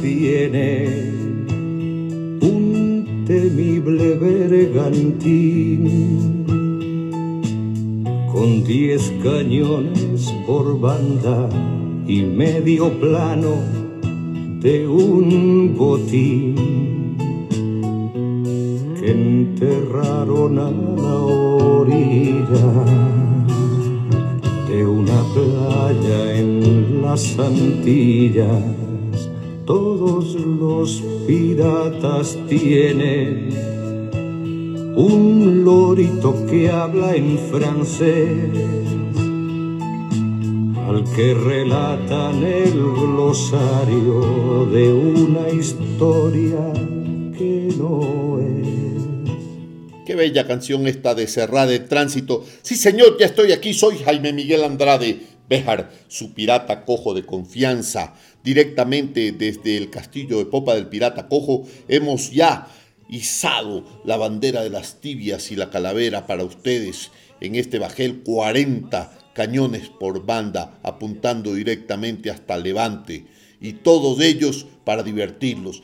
tiene un temible bergantín con diez cañones por banda y medio plano de un botín que enterraron a la orilla de una playa en las Antillas. Los piratas tienen un lorito que habla en francés, al que relatan el glosario de una historia que no es. Qué bella canción esta de Cerrada de Tránsito. Sí, señor, ya estoy aquí. Soy Jaime Miguel Andrade Béjar, su pirata cojo de confianza. Directamente desde el castillo de popa del pirata cojo hemos ya izado la bandera de las tibias y la calavera para ustedes en este bajel 40 cañones por banda apuntando directamente hasta Levante y todos ellos para divertirlos.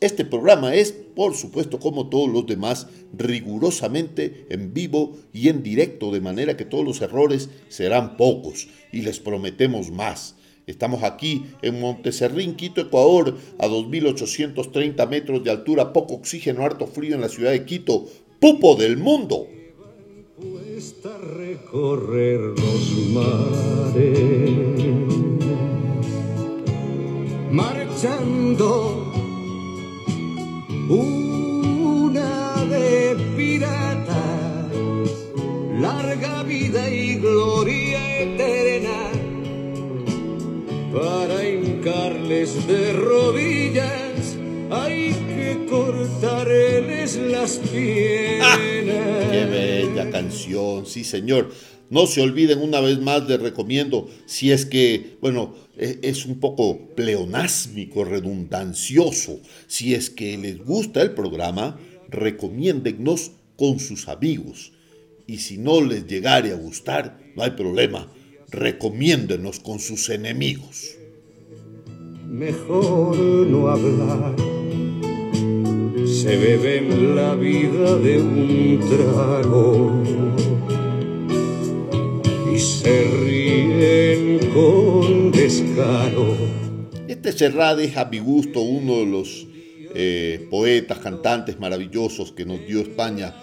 Este programa es, por supuesto, como todos los demás, rigurosamente en vivo y en directo, de manera que todos los errores serán pocos y les prometemos más. Estamos aquí en Monteserrín, Quito, Ecuador, a 2.830 metros de altura, poco oxígeno, harto frío en la ciudad de Quito, pupo del mundo. recorrer los mares marchando una de piratas, larga vida y gloria eterna, para hincarles de rodillas hay que cortarles las piernas. Ah, ¡Qué bella canción! Sí, señor. No se olviden una vez más, les recomiendo, si es que, bueno, e, es un poco pleonásmico, redundancioso, si es que les gusta el programa, recomiéndennos con sus amigos. Y si no les llegare a gustar, no hay problema, recomiéndenos con sus enemigos. Mejor no hablar, se bebe en la vida de un trago se ríen con descaro. Este Serrat es a mi gusto uno de los eh, poetas, cantantes maravillosos que nos dio España,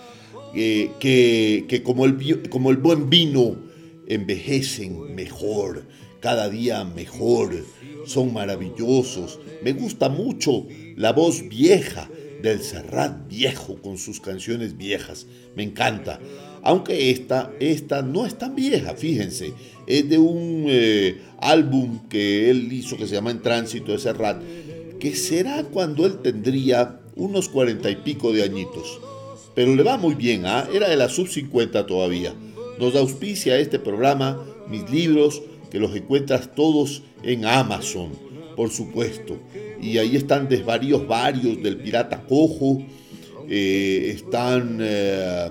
eh, que, como, el, como el buen vino envejecen mejor, cada día mejor, son maravillosos. Me gusta mucho la voz vieja del Serrat viejo con sus canciones viejas, me encanta. Aunque esta, esta no es tan vieja, fíjense. Es de un eh, álbum que él hizo que se llama En Tránsito de Serrat, que será cuando él tendría unos cuarenta y pico de añitos. Pero le va muy bien, ¿ah? era de la sub 50 todavía. Nos auspicia este programa, mis libros, que los encuentras todos en Amazon, por supuesto. Y ahí están desvaríos varios del pirata cojo, eh, están... Eh,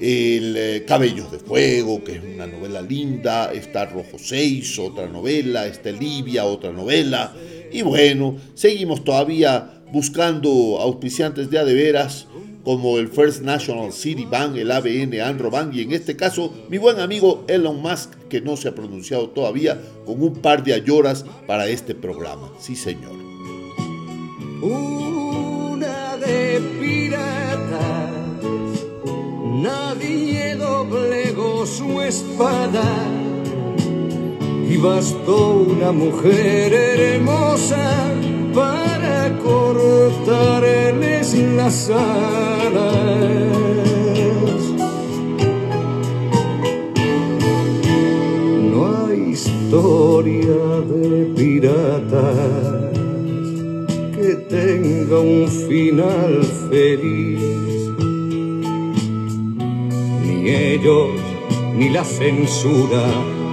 el eh, Cabellos de Fuego, que es una novela linda, está Rojo 6, otra novela, está Libia, otra novela, y bueno, seguimos todavía buscando auspiciantes de a de veras, como el First National City Bank, el ABN Anro Bank, y en este caso mi buen amigo Elon Musk, que no se ha pronunciado todavía, con un par de ayoras para este programa. Sí, señor. Una de pirata nadie doblegó su espada y bastó una mujer hermosa para No hay historia de piratas que tenga un final feliz ni ellos ni la censura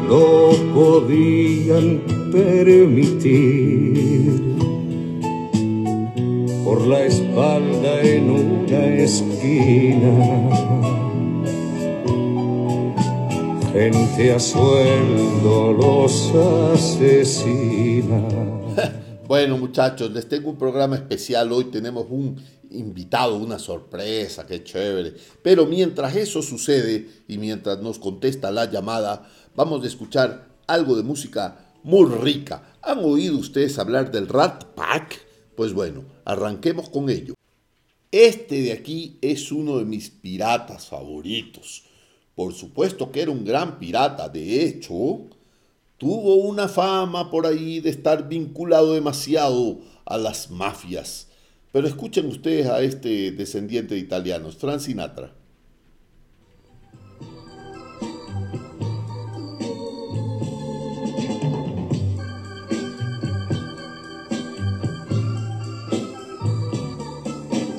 lo podían permitir. Por la espalda en una esquina, gente a sueldo los asesina. Bueno muchachos, les tengo un programa especial. Hoy tenemos un invitado, una sorpresa, qué chévere. Pero mientras eso sucede y mientras nos contesta la llamada, vamos a escuchar algo de música muy rica. ¿Han oído ustedes hablar del Rat Pack? Pues bueno, arranquemos con ello. Este de aquí es uno de mis piratas favoritos. Por supuesto que era un gran pirata. De hecho, tuvo una fama por ahí de estar vinculado demasiado a las mafias. Pero escuchen ustedes a este descendiente de italianos, Frank Sinatra.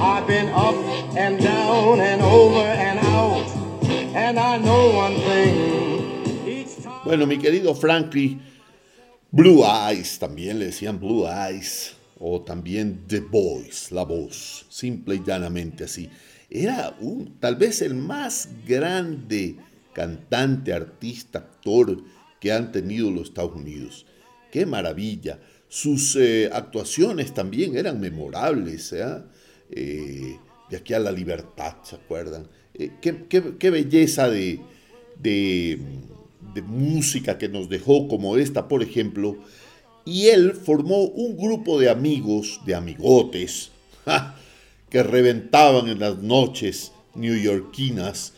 I've been up and down and over and out. And I know one thing. Bueno, mi querido Frankie, Blue Eyes, también le decían Blue Eyes, o también The Voice, la voz, simple y llanamente así. Era tal vez el más grande cantante, artista, actor que han tenido los Estados Unidos. ¡Qué maravilla! Sus eh, actuaciones también eran memorables. ¿eh? Eh, de aquí a la libertad, ¿se acuerdan? Eh, qué, belleza de, de, música que nos dejó como esta, por ejemplo. Y él formó un grupo de amigos, de amigotes, que reventaban en las noches neoyorquinas.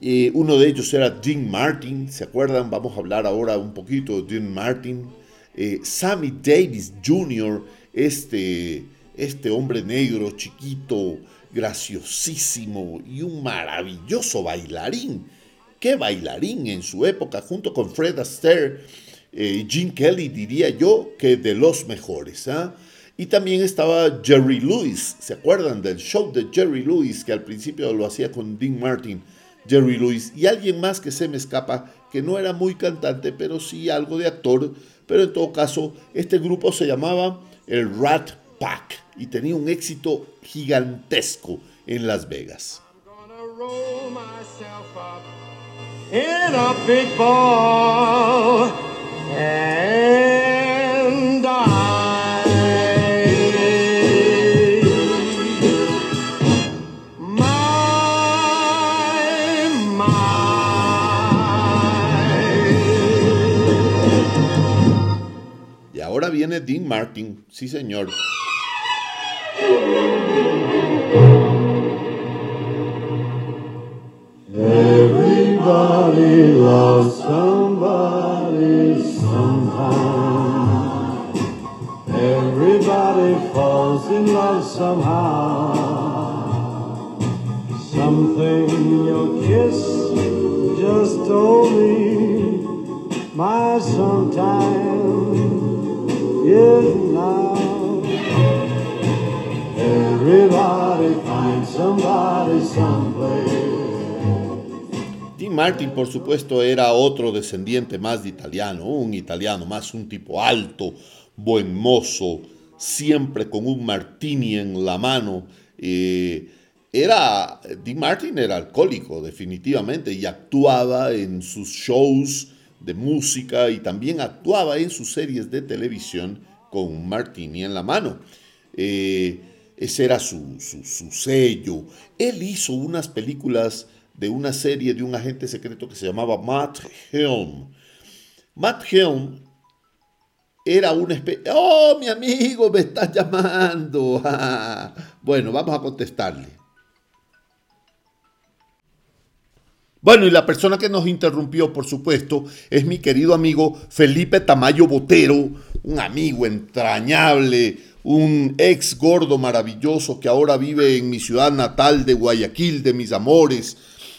Eh, uno de ellos era Dean Martin, ¿se acuerdan? Vamos a hablar ahora un poquito de Dean Martin. Eh, Sammy Davis Jr., este, este hombre negro, chiquito, graciosísimo y un maravilloso bailarín. ¿Qué bailarín en su época, junto con Fred Astaire y eh, Gene Kelly, diría yo, que de los mejores. ¿ah? Y también estaba Jerry Lewis, ¿se acuerdan del show de Jerry Lewis que al principio lo hacía con Dean Martin? Jerry Lewis y alguien más que se me escapa, que no era muy cantante, pero sí algo de actor, pero en todo caso este grupo se llamaba el Rat Pack y tenía un éxito gigantesco en Las Vegas. Y ahora viene Dean Martin, sí señor. Everybody loves somebody sometime. Everybody falls in love somehow. Something in your kiss just told me my sometime is now. Dean Martin, por supuesto, era otro descendiente más de italiano, un italiano más, un tipo alto, buen mozo, siempre con un martini en la mano. Eh, era, Dean Martin era alcohólico, definitivamente, y actuaba en sus shows de música y también actuaba en sus series de televisión con un martini en la mano. Eh, ese era su, su, sello. Él hizo unas películas de una serie de un agente secreto que se llamaba Matt Helm. Matt Helm era una especie... ¡Oh, mi amigo, me estás llamando! bueno, vamos a contestarle. Bueno, y la persona que nos interrumpió, por supuesto, es mi querido amigo Felipe Tamayo Botero, un amigo entrañable, un ex gordo maravilloso que ahora vive en mi ciudad natal de Guayaquil, de mis amores.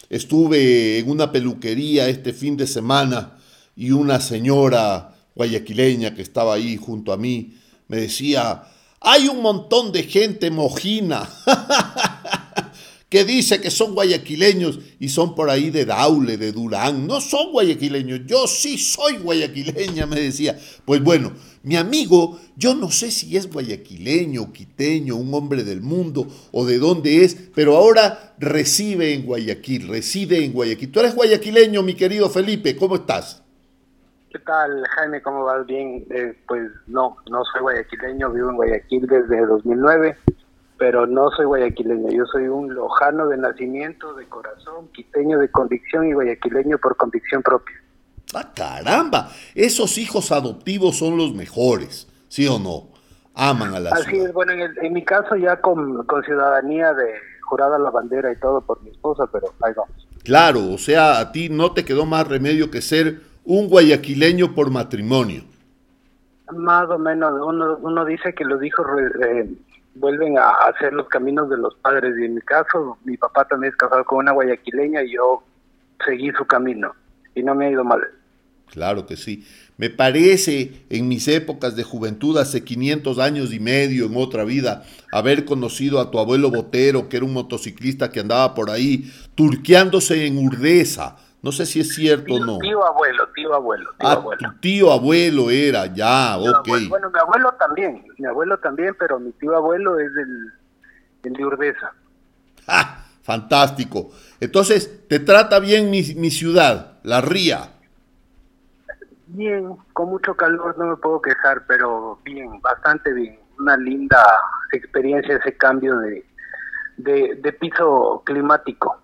Estuve en una peluquería este fin de semana y una señora guayaquileña que estaba ahí junto a mí me decía, hay un montón de gente mojina que dice que son guayaquileños y son por ahí de Daule, de Durán. No son guayaquileños, yo sí soy guayaquileña, me decía. Pues bueno, mi amigo, yo no sé si es guayaquileño, quiteño, un hombre del mundo o de dónde es, pero ahora reside en Guayaquil, reside en Guayaquil. Tú eres guayaquileño, mi querido Felipe, ¿cómo estás? ¿Qué tal, Jaime? ¿Cómo vas? Bien. Eh, pues no, no soy guayaquileño, vivo en Guayaquil desde 2009 pero no soy guayaquileño, yo soy un lojano de nacimiento, de corazón, quiteño de convicción y guayaquileño por convicción propia. ¡Ah, caramba! Esos hijos adoptivos son los mejores, ¿sí o no? Aman a la Así es, bueno, en, mi caso ya con, con ciudadanía de jurada la bandera y todo por mi esposa, pero ahí vamos. Claro, o sea, a ti no te quedó más remedio que ser un guayaquileño por matrimonio. Más o menos, uno, uno dice que los hijos eh, vuelven a hacer los caminos de los padres. Y en mi caso, mi papá también es casado con una guayaquileña y yo seguí su camino y no me ha ido mal. Claro que sí. Me parece en mis épocas de juventud, hace 500 años y medio, en otra vida, haber conocido a tu abuelo Botero, que era un motociclista que andaba por ahí turqueándose en Urdesa, no sé si es cierto o no. Tío abuelo, tío abuelo. Tío ah, abuelo. tu tío abuelo era, ya, ok. bueno, mi abuelo también, mi abuelo también, pero mi tío abuelo es el, el de Urdesa. ¡Ah! Fantástico. Entonces, ¿te trata bien mi, mi ciudad, La Ría? Bien, con mucho calor no me puedo quejar, pero bien, bastante bien. Una linda experiencia ese cambio de, de, de piso climático.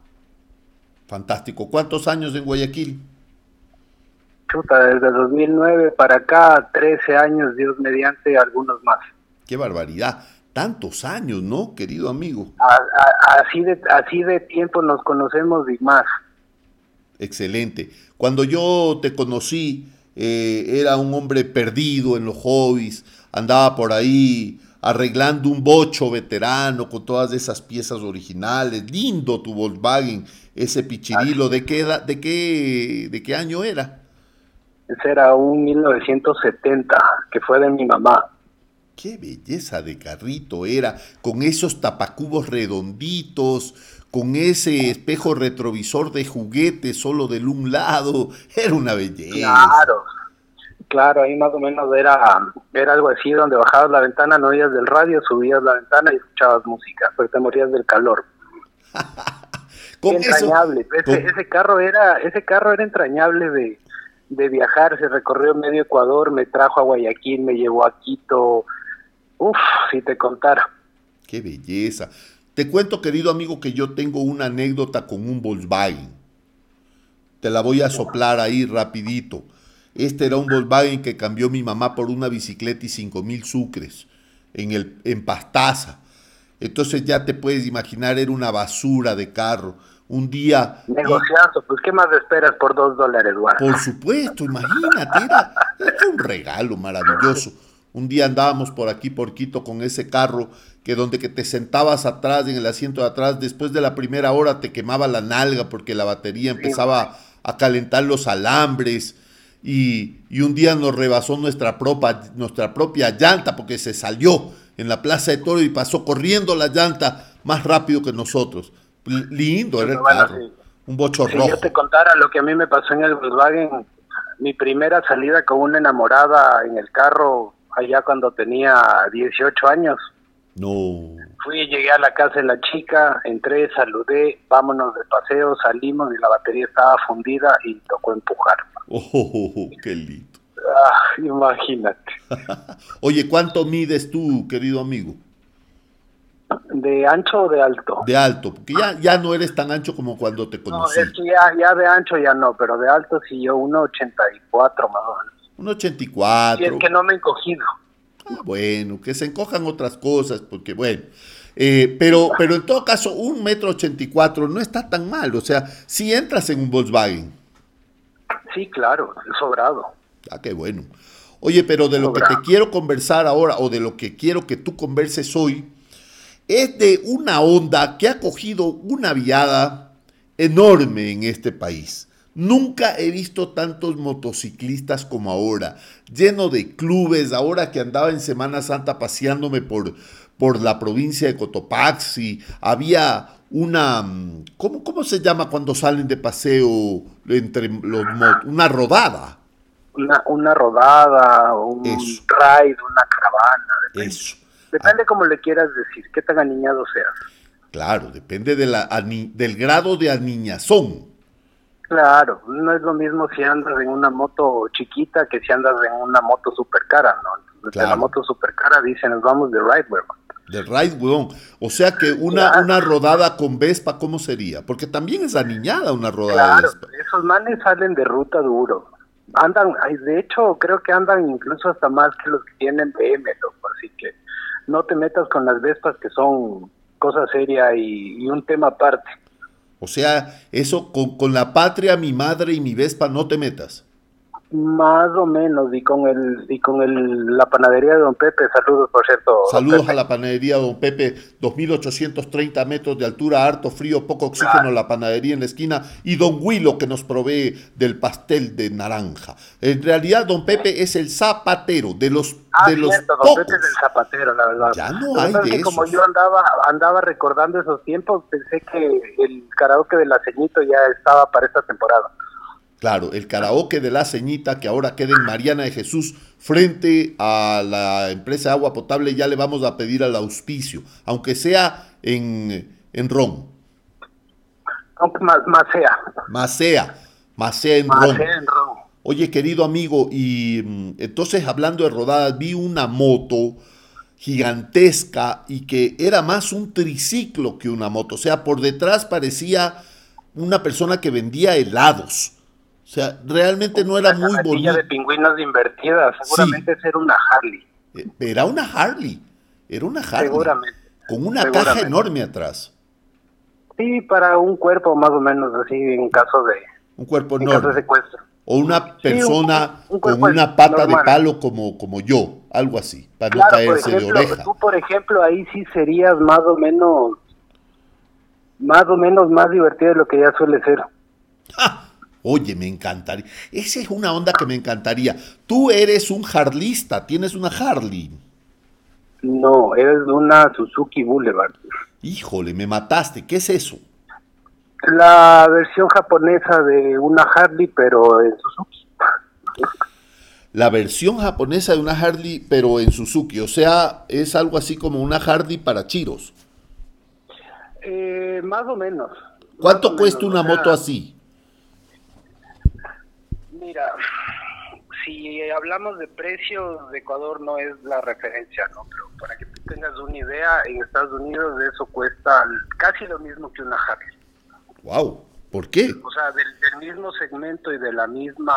Fantástico. ¿Cuántos años en Guayaquil? Chuta, desde 2009 para acá, 13 años, Dios mediante, algunos más. Qué barbaridad. Tantos años, ¿no, querido amigo? así, de, así de tiempo nos conocemos y más. Excelente. Cuando yo te conocí, eh, era un hombre perdido en los hobbies, andaba por ahí arreglando un bocho veterano con todas esas piezas originales. Lindo tu Volkswagen, ese pichirilo. ¿De qué, de qué, de qué año era? Ese era un 1970, que fue de mi mamá. Qué belleza de carrito era, con esos tapacubos redonditos, con ese espejo retrovisor de juguete solo del un lado. Era una belleza. Claro, Claro, ahí más o menos era, era algo así, donde bajabas la ventana, no oías del radio, subías la ventana y escuchabas música, pero te morías del calor. entrañable. ese, carro era, ese carro era entrañable de, de viajar, se recorrió medio Ecuador, me trajo a Guayaquil, me llevó a Quito. Uf, si te contara. Qué belleza. Te cuento, querido amigo, que yo tengo una anécdota con un Volkswagen. Te la voy a soplar ahí rapidito. Este era un Volkswagen que cambió mi mamá por una bicicleta y cinco mil sucres en, el, en Pastaza. Entonces ya te puedes imaginar, era una basura de carro. Un día... Negociando, pues ¿qué más esperas por dos dólares, güey? Por supuesto, imagínate, era, era un regalo maravilloso. Un día andábamos por aquí, por Quito, con ese carro que donde que te sentabas atrás, en el asiento de atrás, después de la primera hora te quemaba la nalga porque la batería empezaba a calentar los alambres. Y, un día nos rebasó nuestra, propia, nuestra propia llanta porque se salió en la Plaza de Toro y pasó corriendo la llanta más rápido que nosotros. Lindo era el carro, un bocho si yo te contara lo que a mí me pasó en el Volkswagen, mi primera salida con una enamorada en el carro allá cuando tenía 18 años. No. Fui, llegué a la casa de la chica, entré, saludé, vámonos de paseo, salimos y la batería estaba fundida y tocó empujar. Oh, qué lindo. Ah, imagínate. Oye, ¿cuánto mides tú, querido amigo? ¿De ancho o de alto? De alto, porque ya, ya no eres tan ancho como cuando te conocí. No, es que ya, ya de ancho ya no, pero de alto sí yo 1,84 más o menos. Un 84. Y es que no me he encogido. Ah, bueno, que se encojan otras cosas, porque bueno. Eh, pero, pero en todo caso, un metro ochenta y cuatro no está tan mal. O sea, si entras en un Volkswagen. Sí, claro, sobrado. Ah, qué bueno. Oye, pero de lo que te quiero conversar ahora, o de lo que quiero que tú converses hoy, es de una onda que ha cogido una viada enorme en este país. Nunca he visto tantos motociclistas como ahora, lleno de clubes, ahora que andaba en Semana Santa paseándome por, por la provincia de Cotopaxi, había una, ¿cómo, ¿cómo se llama cuando salen de paseo entre los Una rodada. Una, una rodada, un ride, una caravana. Eso. Depende como le quieras decir, qué tan aniñado seas. Claro, depende de la, del grado de aniñazón. Claro, no es lo mismo si andas en una moto chiquita que si andas en una moto super cara, ¿no? De la moto super cara dicen, nos vamos de ride, weón. De ride, weón. O sea que una, una rodada con Vespa, ¿cómo sería? Porque también es aniñada una rodada de Vespa. esos manes salen de ruta duro. Andan, de hecho, creo que andan incluso hasta más que los que tienen BM, así que no te metas con las Vespas que son cosa seria y un tema aparte. O sea, eso con, con, la patria, mi madre y mi Vespa no te metas. Más o menos, y con el y con el, la panadería de Don Pepe, saludos por cierto. Saludos a la panadería de Don Pepe, 2.830 metros de altura, harto frío, poco oxígeno, la panadería en la esquina, y Don Huilo que nos provee del pastel de naranja. En realidad, Don Pepe es el zapatero de los ah, de los Don Pepe es el zapatero, la verdad. Ya no hay de Como yo andaba andaba recordando esos tiempos, pensé que el karaoke del aceñito ya estaba para esta temporada. Claro, el karaoke de la ceñita que ahora queda en Mariana de Jesús frente a la empresa de agua potable, ya le vamos a pedir al auspicio, aunque sea en, en ron. Aunque más, más sea. Más sea, más sea en ron. Oye, querido amigo, y mm, entonces hablando de rodadas, vi una moto gigantesca y que era más un triciclo que una moto. O sea, por detrás parecía una persona que vendía helados. O sea, realmente no era muy bonita. de pingüinos invertida, seguramente era una Harley. Eh, era una Harley, era una Harley. Seguramente. Con una caja enorme atrás. Sí, para un cuerpo más o menos así en caso de... Un cuerpo enorme. secuestro. O una persona con una pata de palo como, como yo, algo así, para no caerse de oreja. Tú, por ejemplo, ahí sí serías más o menos, más o menos más divertido de lo que ya suele ser. Oye, me encantaría. Esa es una onda que me encantaría. Tú eres un harlista, tienes una Harley. No, eres una Suzuki Boulevard. Híjole, me mataste. ¿Qué es eso? La versión japonesa de una Harley, pero en Suzuki. La versión japonesa de una Harley, pero en Suzuki. O sea, es algo así como una Harley para chiros. Eh, más o menos. ¿Cuánto cuesta una moto así? Mira, si hablamos de precios, Ecuador no es la referencia, ¿no? Pero para que tú tengas una idea, en Estados Unidos eso cuesta casi lo mismo que una Harley. Wow, ¿por qué? O sea, del, mismo segmento y de la misma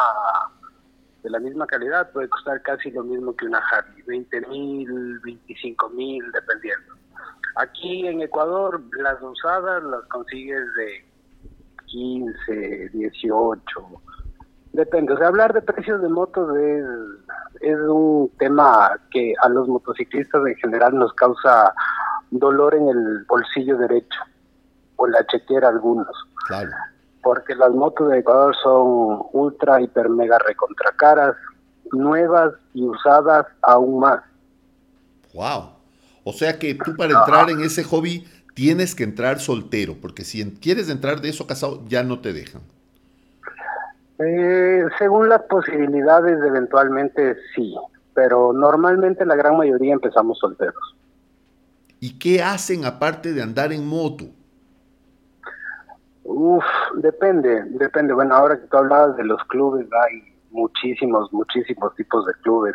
de la misma calidad puede costar casi lo mismo que una Harley, 20 mil, 25 mil, dependiendo. Aquí en Ecuador las usadas las consigues de 15, 18, Depende, o sea, hablar de precios de motos es, es un tema que a los motociclistas en general nos causa dolor en el bolsillo derecho o la chequera algunos. Claro. Porque las motos de Ecuador son ultra, hiper, mega recontra caras, nuevas y usadas aún más. Wow. O sea que tú para entrar en ese hobby tienes que entrar soltero, porque si quieres entrar de eso casado ya no te dejan. Eh, según las posibilidades, eventualmente sí, pero normalmente la gran mayoría empezamos solteros. ¿Y qué hacen aparte de andar en moto? Uf, depende, depende. Bueno, ahora que tú hablabas de los clubes, hay muchísimos, muchísimos tipos de clubes.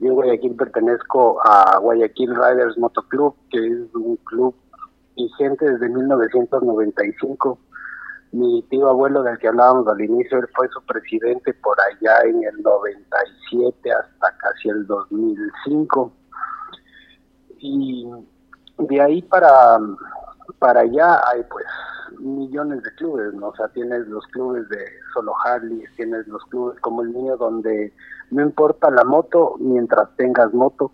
Yo en Guayaquil pertenezco a Guayaquil Riders Moto Club, que es un club vigente desde 1995 Mi tío abuelo del que hablábamos al inicio, él fue su presidente por allá en el 97 hasta casi el 2005. Y de ahí para, para allá hay pues millones de clubes, ¿no? O sea, tienes los clubes de solo Harley, tienes los clubes como el mío donde no importa la moto mientras tengas moto.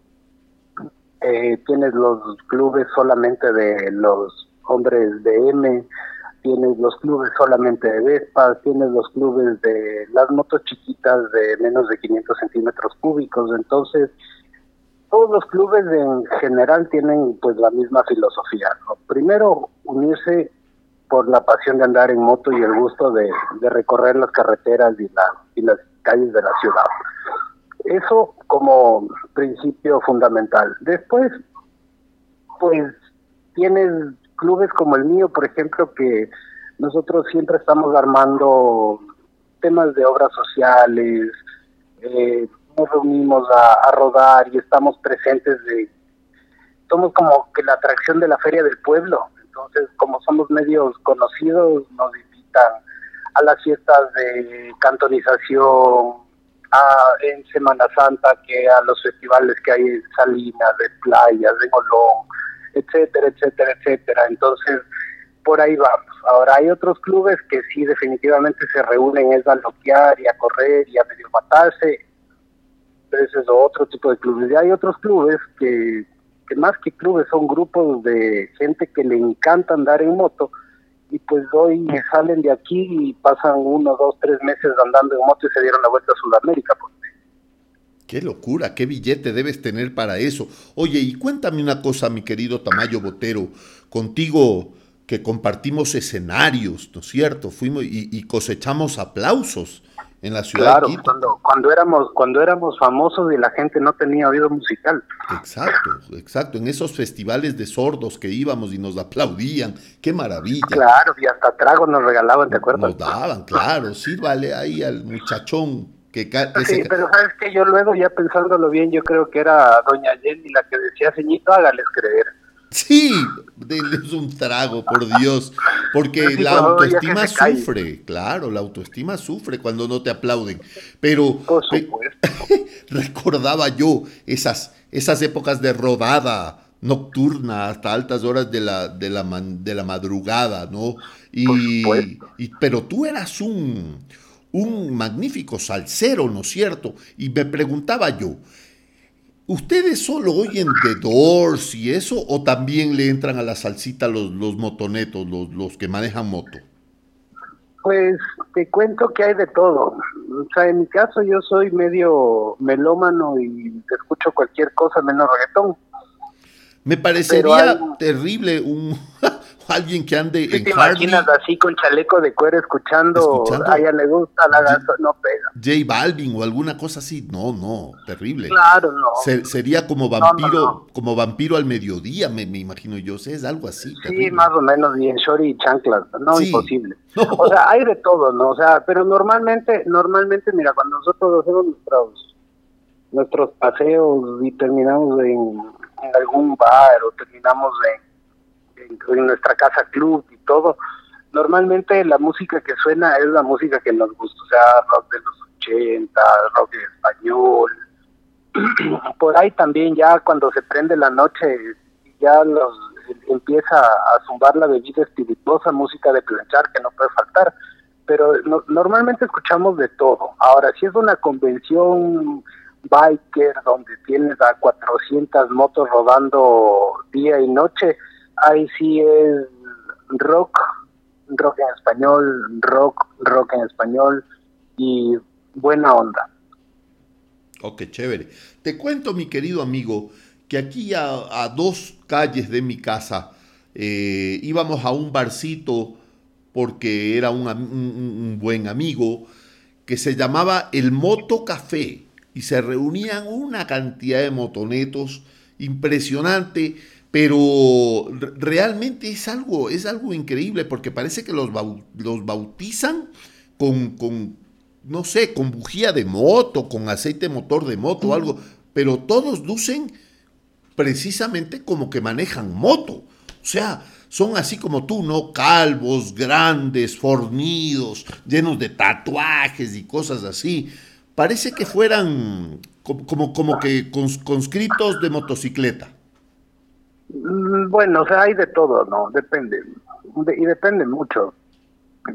Eh, tienes los clubes solamente de los hombres de M, tienes los clubes solamente de Vespa, tienes los clubes de las motos chiquitas de menos de 500 centímetros cúbicos, entonces todos los clubes en general tienen pues la misma filosofía. Primero, unirse por la pasión de andar en moto y el gusto de, recorrer las carreteras y, la, y las calles de la ciudad. Eso como principio fundamental. Después, pues tienes clubes como el mío, por ejemplo, que nosotros siempre estamos armando temas de obras sociales, eh, nos reunimos a, a, rodar y estamos presentes de somos como que la atracción de la feria del pueblo. Entonces, como somos medios conocidos, nos invitan a las fiestas de cantonización, a, en Semana Santa, que a los festivales que hay en Salinas, de playas, de Golón, etcétera, etcétera, etcétera. Entonces, por ahí vamos. Ahora hay otros clubes que sí definitivamente se reúnen es a loquear y a correr y a medio matarse. Ese es otro tipo de clubes. Y hay otros clubes que que más que clubes son grupos de gente que le encanta andar en moto y pues hoy salen de aquí y pasan uno, dos, tres meses andando en moto y se dieron la vuelta a Sudamérica. Pues. Qué locura, qué billete debes tener para eso. Oye, y cuéntame una cosa, mi querido Tamayo Botero, contigo que compartimos escenarios, ¿no es cierto? Fuimos y cosechamos aplausos en la ciudad claro, cuando cuando éramos cuando éramos famosos y la gente no tenía oído musical. Exacto, exacto, en esos festivales de sordos que íbamos y nos aplaudían, qué maravilla. Claro, y hasta tragos nos regalaban, ¿te acuerdas? Nos daban, claro, sí, vale ahí al muchachón que Sí, pero sabes que yo luego ya pensándolo bien, yo creo que era doña Jenny la que decía, "Señito, hágales creer." Sí, denles un trago, por Dios. Porque la autoestima sufre, claro, la autoestima sufre cuando no te aplauden. Pero recordaba yo esas, esas épocas de rodada nocturna hasta altas horas de la, de la, de la madrugada, ¿no? Y, y, pero tú eras un, un magnífico salsero, ¿no es cierto? Y me preguntaba yo, ¿Ustedes solo oyen The Doors y eso o también le entran a la salsita los, los motonetos, los, los que manejan moto? Pues te cuento que hay de todo. O sea, en mi caso yo soy medio melómano y escucho cualquier cosa menos reggaetón. Me parecería terrible un, alguien que ande en te imaginas así con chaleco de cuero escuchando, a ella le gusta la gasolina, no pega. J Balvin o alguna cosa así, no, no, terrible. Claro, no. sería como vampiro, como vampiro al mediodía, me, me, imagino yo, sé, es algo así. Sí, más o menos, y en shorty y chanclas, no, imposible. O sea, hay de todo, ¿no? O sea, pero normalmente, normalmente, mira, cuando nosotros hacemos nuestros, nuestros paseos y terminamos en, en algún bar o terminamos en en, nuestra casa club y todo, normalmente la música que suena es la música que nos gusta, o sea, rock de los 80, rock español. Por ahí también ya cuando se prende la noche, ya los empieza a zumbar la bebida espirituosa, música de planchar que no puede faltar, pero normalmente escuchamos de todo. Ahora, si es una convención biker donde tienes a 400 motos rodando día y noche, ahí sí es rock, rock en español, rock, rock en español y buena onda. Ok, chévere. Te cuento, mi querido amigo, que aquí a, dos calles de mi casa eh, íbamos a un barcito porque era un, un, buen amigo que se llamaba el Moto Café y se reunían una cantidad de motonetos impresionante pero realmente es algo, es algo increíble porque parece que los, los bautizan con, con, no sé, con bujía de moto, con aceite motor de moto o algo, pero todos lucen precisamente como que manejan moto. O sea, son así como tú, ¿no? Calvos, grandes, fornidos, llenos de tatuajes y cosas así. Parece que fueran como, como, que conscriptos de motocicleta. Mm, bueno, o sea, hay de todo, ¿no? Depende. y depende mucho.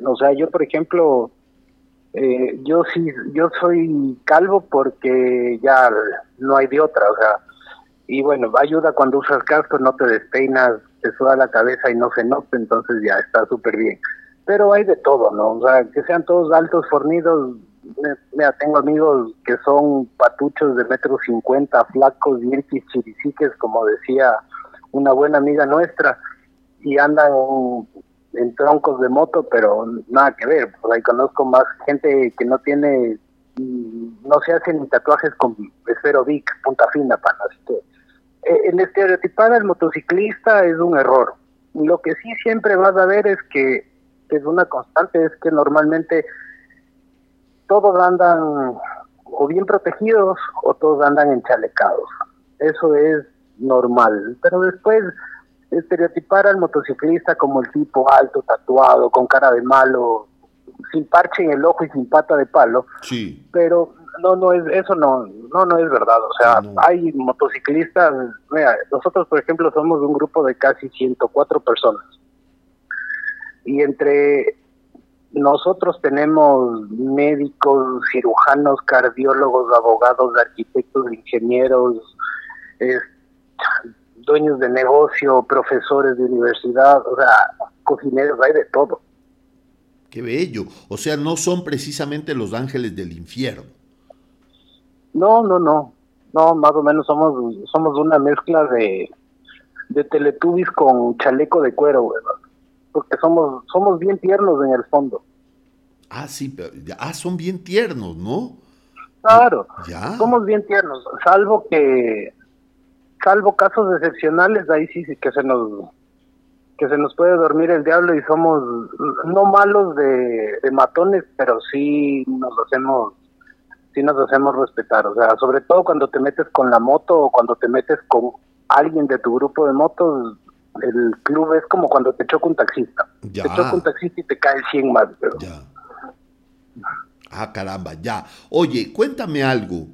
O sea, yo, por ejemplo, eh, yo sí, yo soy calvo porque ya no hay de otra, o sea, y bueno, ayuda cuando usas casco, no te despeinas, te suda la cabeza y no se nota, entonces ya está súper bien. Pero hay de todo, ¿no? O sea, que sean todos altos, fornidos. Mira, tengo amigos que son patuchos de metro cincuenta, flacos, virquis, chiriciques, como decía una buena amiga nuestra, y andan en troncos de moto, pero nada que ver. Ahí conozco más gente que no tiene, no se hacen ni tatuajes con esfero Vic, punta fina. Así que eh, el estereotipar al motociclista es un error. Lo que sí siempre vas a ver es que, es una constante, es que normalmente todos andan o bien protegidos o todos andan enchalecados. Eso es normal. Pero después estereotipar al motociclista como el tipo alto, tatuado, con cara de malo, sin parche en el ojo y sin pata de palo. Sí. Pero no, no es, eso no, no, no es verdad. O sea, hay motociclistas, mira, nosotros por ejemplo somos un grupo de casi 104 personas. Y entre nosotros tenemos médicos, cirujanos, cardiólogos, abogados, arquitectos, ingenieros, dueños de negocio, profesores de universidad, o sea, cocineros, hay de todo. Qué bello. O sea, no son precisamente los ángeles del infierno. No, no, no. No, más o menos somos somos una mezcla de, de teletubbies con chaleco de cuero, ¿verdad? Porque somos somos bien tiernos en el fondo. Ah, sí, pero, ah, son bien tiernos, ¿no? Claro, ya. somos bien tiernos, salvo que salvo casos excepcionales, ahí sí, sí que se nos que se nos puede dormir el diablo y somos no malos de, matones, pero sí nos hacemos sí nos hacemos respetar, o sea, sobre todo cuando te metes con la moto o cuando te metes con alguien de tu grupo de motos, el club es como cuando te choca un taxista. Te choca un taxista y te cae 100 más, pero... Ya. Ah, caramba, ya. Oye, cuéntame algo.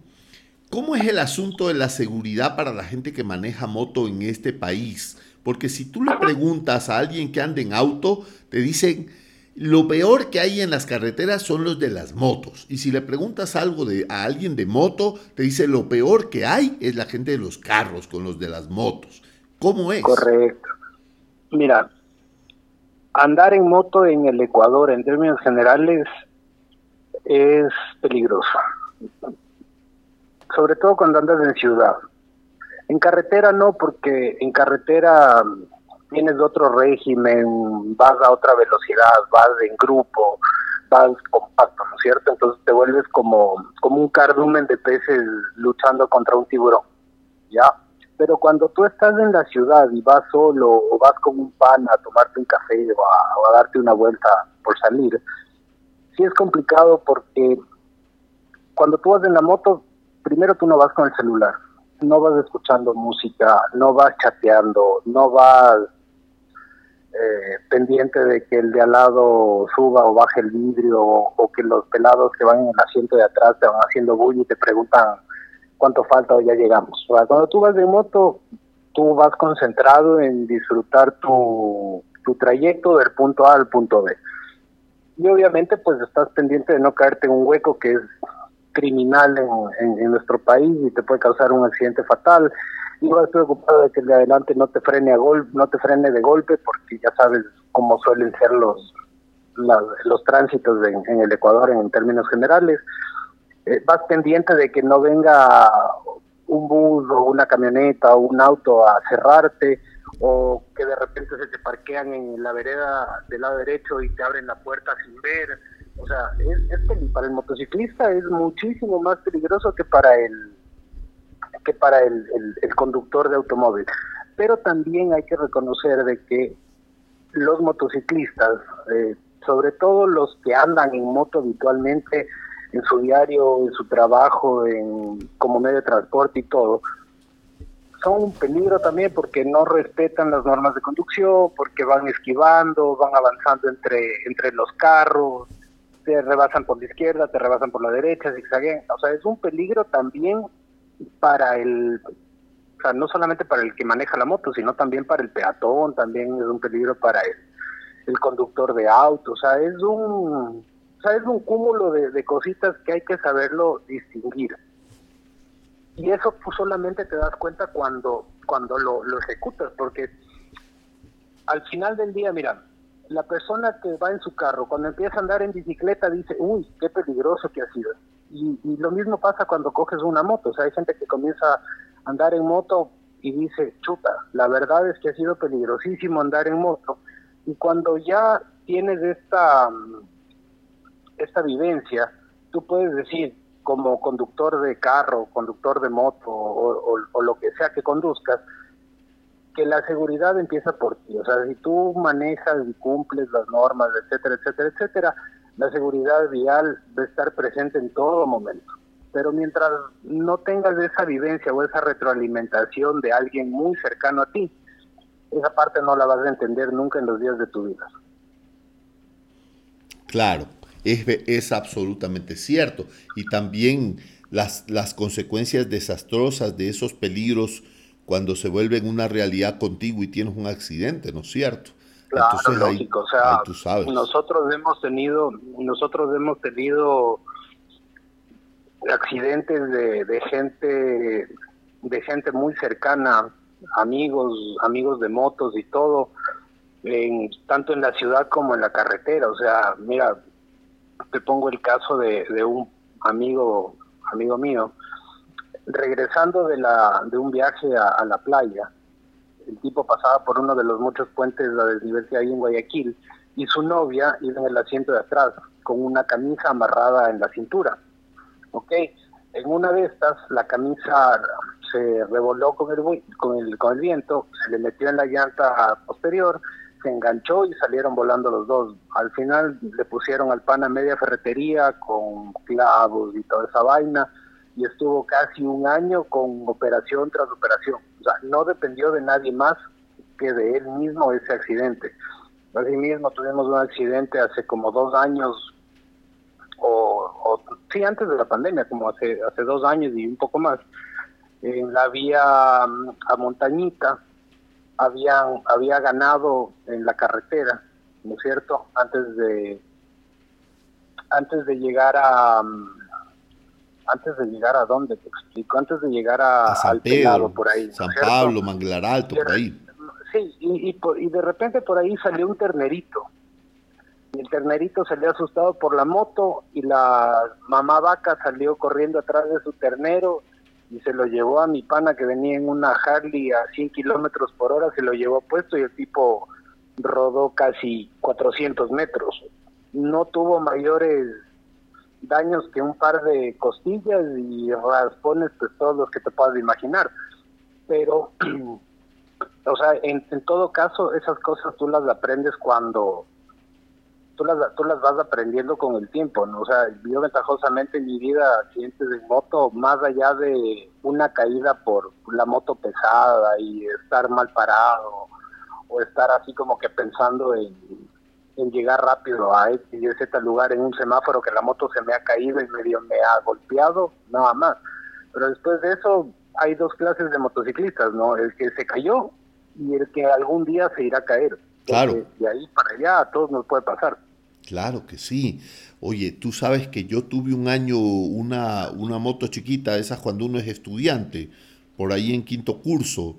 ¿Cómo es el asunto de la seguridad para la gente que maneja moto en este país? Porque si tú le preguntas a alguien que anda en auto, te dicen, lo peor que hay en las carreteras son los de las motos. Y si le preguntas algo de, a alguien de moto, te dice, lo peor que hay es la gente de los carros con los de las motos. ¿Cómo es? Correcto. Mira, andar en moto en el Ecuador en términos generales es peligroso sobre todo cuando andas en ciudad. En carretera no, porque en carretera tienes otro régimen, vas a otra velocidad, vas en grupo, vas compacto, ¿no es cierto? Entonces te vuelves como, como un cardumen de peces luchando contra un tiburón, ¿ya? Pero cuando tú estás en la ciudad y vas solo o vas con un pan a tomarte un café o a, o a darte una vuelta por salir, sí es complicado porque cuando tú vas en la moto primero tú no vas con el celular, no vas escuchando música, no vas chateando, no vas eh, pendiente de que el de al lado suba o baje el vidrio o, que los pelados que van en el asiento de atrás te van haciendo bullying y te preguntan cuánto falta o ya llegamos. Cuando tú vas de moto, tú vas concentrado en disfrutar tu, tu trayecto del punto A al punto B. Y obviamente pues estás pendiente de no caerte en un hueco que es criminal en, nuestro país y te puede causar un accidente fatal. Y vas preocupado de que el de adelante no te frene a gol, no te frene de golpe, porque ya sabes cómo suelen ser los los tránsitos en, el Ecuador en términos generales. Eh, vas pendiente de que no venga un bus o una camioneta o un auto a cerrarte o que de repente se te parquean en la vereda del lado derecho y te abren la puerta sin ver o sea, es, para el motociclista es muchísimo más peligroso que para el que para el, conductor de automóvil. Pero también hay que reconocer de que los motociclistas, eh, sobre todo los que andan en moto habitualmente en su diario, en su trabajo, en como medio de transporte y todo, son un peligro también porque no respetan las normas de conducción, porque van esquivando, van avanzando entre, entre los carros, te rebasan por la izquierda, te rebasan por la derecha, zigzaguean. O sea, es un peligro también para el, o sea, no solamente para el que maneja la moto, sino también para el peatón, también es un peligro para el, el conductor de auto, o sea, es un, o sea, es un cúmulo de, cositas que hay que saberlo distinguir. Y eso pues, solamente te das cuenta cuando, cuando lo, lo ejecutas, porque al final del día, mira, la persona que va en su carro, cuando empieza a andar en bicicleta, dice, uy, qué peligroso que ha sido. Y, lo mismo pasa cuando coges una moto. O sea, hay gente que comienza a andar en moto y dice, chuta, la verdad es que ha sido peligrosísimo andar en moto. Y cuando ya tienes esta, esta vivencia, tú puedes decir, como conductor de carro, conductor de moto o lo que sea que conduzcas, que la seguridad empieza por ti. O sea, si tú manejas y cumples las normas, etcétera, etcétera, etcétera, la seguridad vial a estar presente en todo momento. Pero mientras no tengas esa vivencia o esa retroalimentación de alguien muy cercano a ti, esa parte no la vas a entender nunca en los días de tu vida. Claro, es, es absolutamente cierto. Y también las, las consecuencias desastrosas de esos peligros cuando se vuelven una realidad contigo y tienes un accidente, ¿no es cierto? Claro, Entonces, lógico, ahí, o sea, tú sabes. nosotros hemos tenido, nosotros hemos tenido accidentes de, de gente, de gente muy cercana, amigos, amigos de motos y todo, en, tanto en la ciudad como en la carretera. O sea, mira, te pongo el caso de, de un amigo, amigo mío, regresando de, la, de un viaje a, la playa, el tipo pasaba por uno de los muchos puentes de la desnivel que en Guayaquil y su novia iba en el asiento de atrás con una camisa amarrada en la cintura. ¿Ok? En una de estas, la camisa se revoló con el, con el, con el viento, se le metió en la llanta posterior, se enganchó y salieron volando los dos. Al final le pusieron al pan a media ferretería con clavos y toda esa vaina y estuvo casi un año con operación tras operación. O sea, no dependió de nadie más que de él mismo ese accidente. Así mismo tuvimos un accidente hace como dos años, o, sí, antes de la pandemia, como hace, hace dos años y un poco más, en la vía a Montañita, habían, había ganado en la carretera, ¿no es cierto? Antes de, antes de llegar a antes de llegar a dónde, te explico, antes de llegar a, a San al Pedro, pelado por ahí. San. Pablo, Manglar Alto, por ahí. Sí, y, y, por, y, de repente por ahí salió un ternerito. Y el ternerito salió asustado por la moto y la mamá vaca salió corriendo atrás de su ternero y se lo llevó a mi pana que venía en una Harley a 100 kilómetros por hora, se lo llevó puesto y el tipo rodó casi 400 metros. No tuvo mayores daños que un par de costillas y raspones, pues todos los que te puedas imaginar. Pero, o sea, en, en, todo caso, esas cosas tú las aprendes cuando tú las, tú las vas aprendiendo con el tiempo, ¿no? O sea, yo ventajosamente en mi vida accidentes de moto, más allá de una caída por la moto pesada y estar mal parado o estar así como que pensando en en llegar rápido a y Z lugar en un semáforo que la moto se me ha caído y medio me ha golpeado, nada más. Pero después de eso hay dos clases de motociclistas, ¿no? El que se cayó y el que algún día se irá a caer. Claro. De ahí para allá a todos nos puede pasar. Claro que sí. Oye, tú sabes que yo tuve un año una, una moto chiquita, esas cuando uno es estudiante, por ahí en quinto curso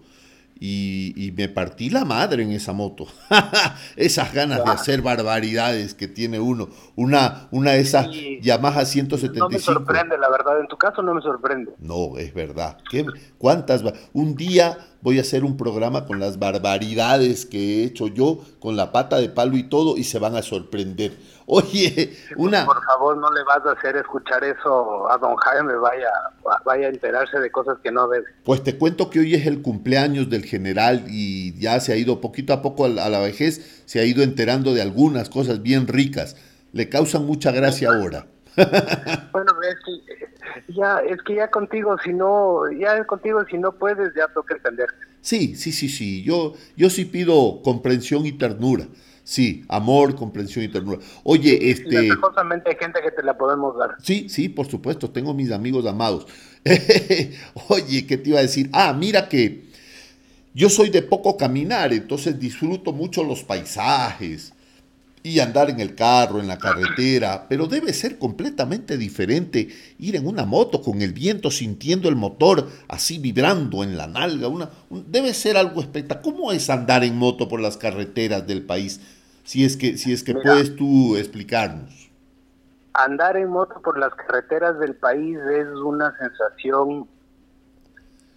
y, y, me partí la madre en esa moto. esas ganas de hacer barbaridades que tiene uno. Una, una de esas sí. Yamaha 175. No me sorprende, la verdad. En tu caso no me sorprende. No, es verdad. ¿Qué, ¿Cuántas? Un día voy a hacer un programa con las barbaridades que he hecho yo, con la pata de palo y todo, y se van a sorprender. Oye, una... Por favor, no le vas a hacer escuchar eso a don Jaime, vaya, vaya a enterarse de cosas que no debe. Pues te cuento que hoy es el cumpleaños del general y ya se ha ido poquito a poco a la vejez, se ha ido enterando de algunas cosas bien ricas. Le causan mucha gracia ahora. bueno, es que ya, es que ya contigo, si no, ya contigo, si no puedes, ya toca entender. Sí, sí, sí, sí. Yo, yo sí pido comprensión y ternura. Sí, amor, comprensión y ternura. Oye, este. hay gente que te la podemos dar. Sí, sí, por supuesto. Tengo mis amigos amados. Oye, ¿qué te iba a decir? Ah, mira que yo soy de poco caminar, entonces disfruto mucho los paisajes y andar en el carro, en la carretera, pero debe ser completamente diferente ir en una moto con el viento sintiendo el motor así vibrando en la nalga. Una, debe ser algo espectacular. ¿Cómo es andar en moto por las carreteras del país? Si es que, si es que puedes tú explicarnos. Andar en moto por las carreteras del país es una sensación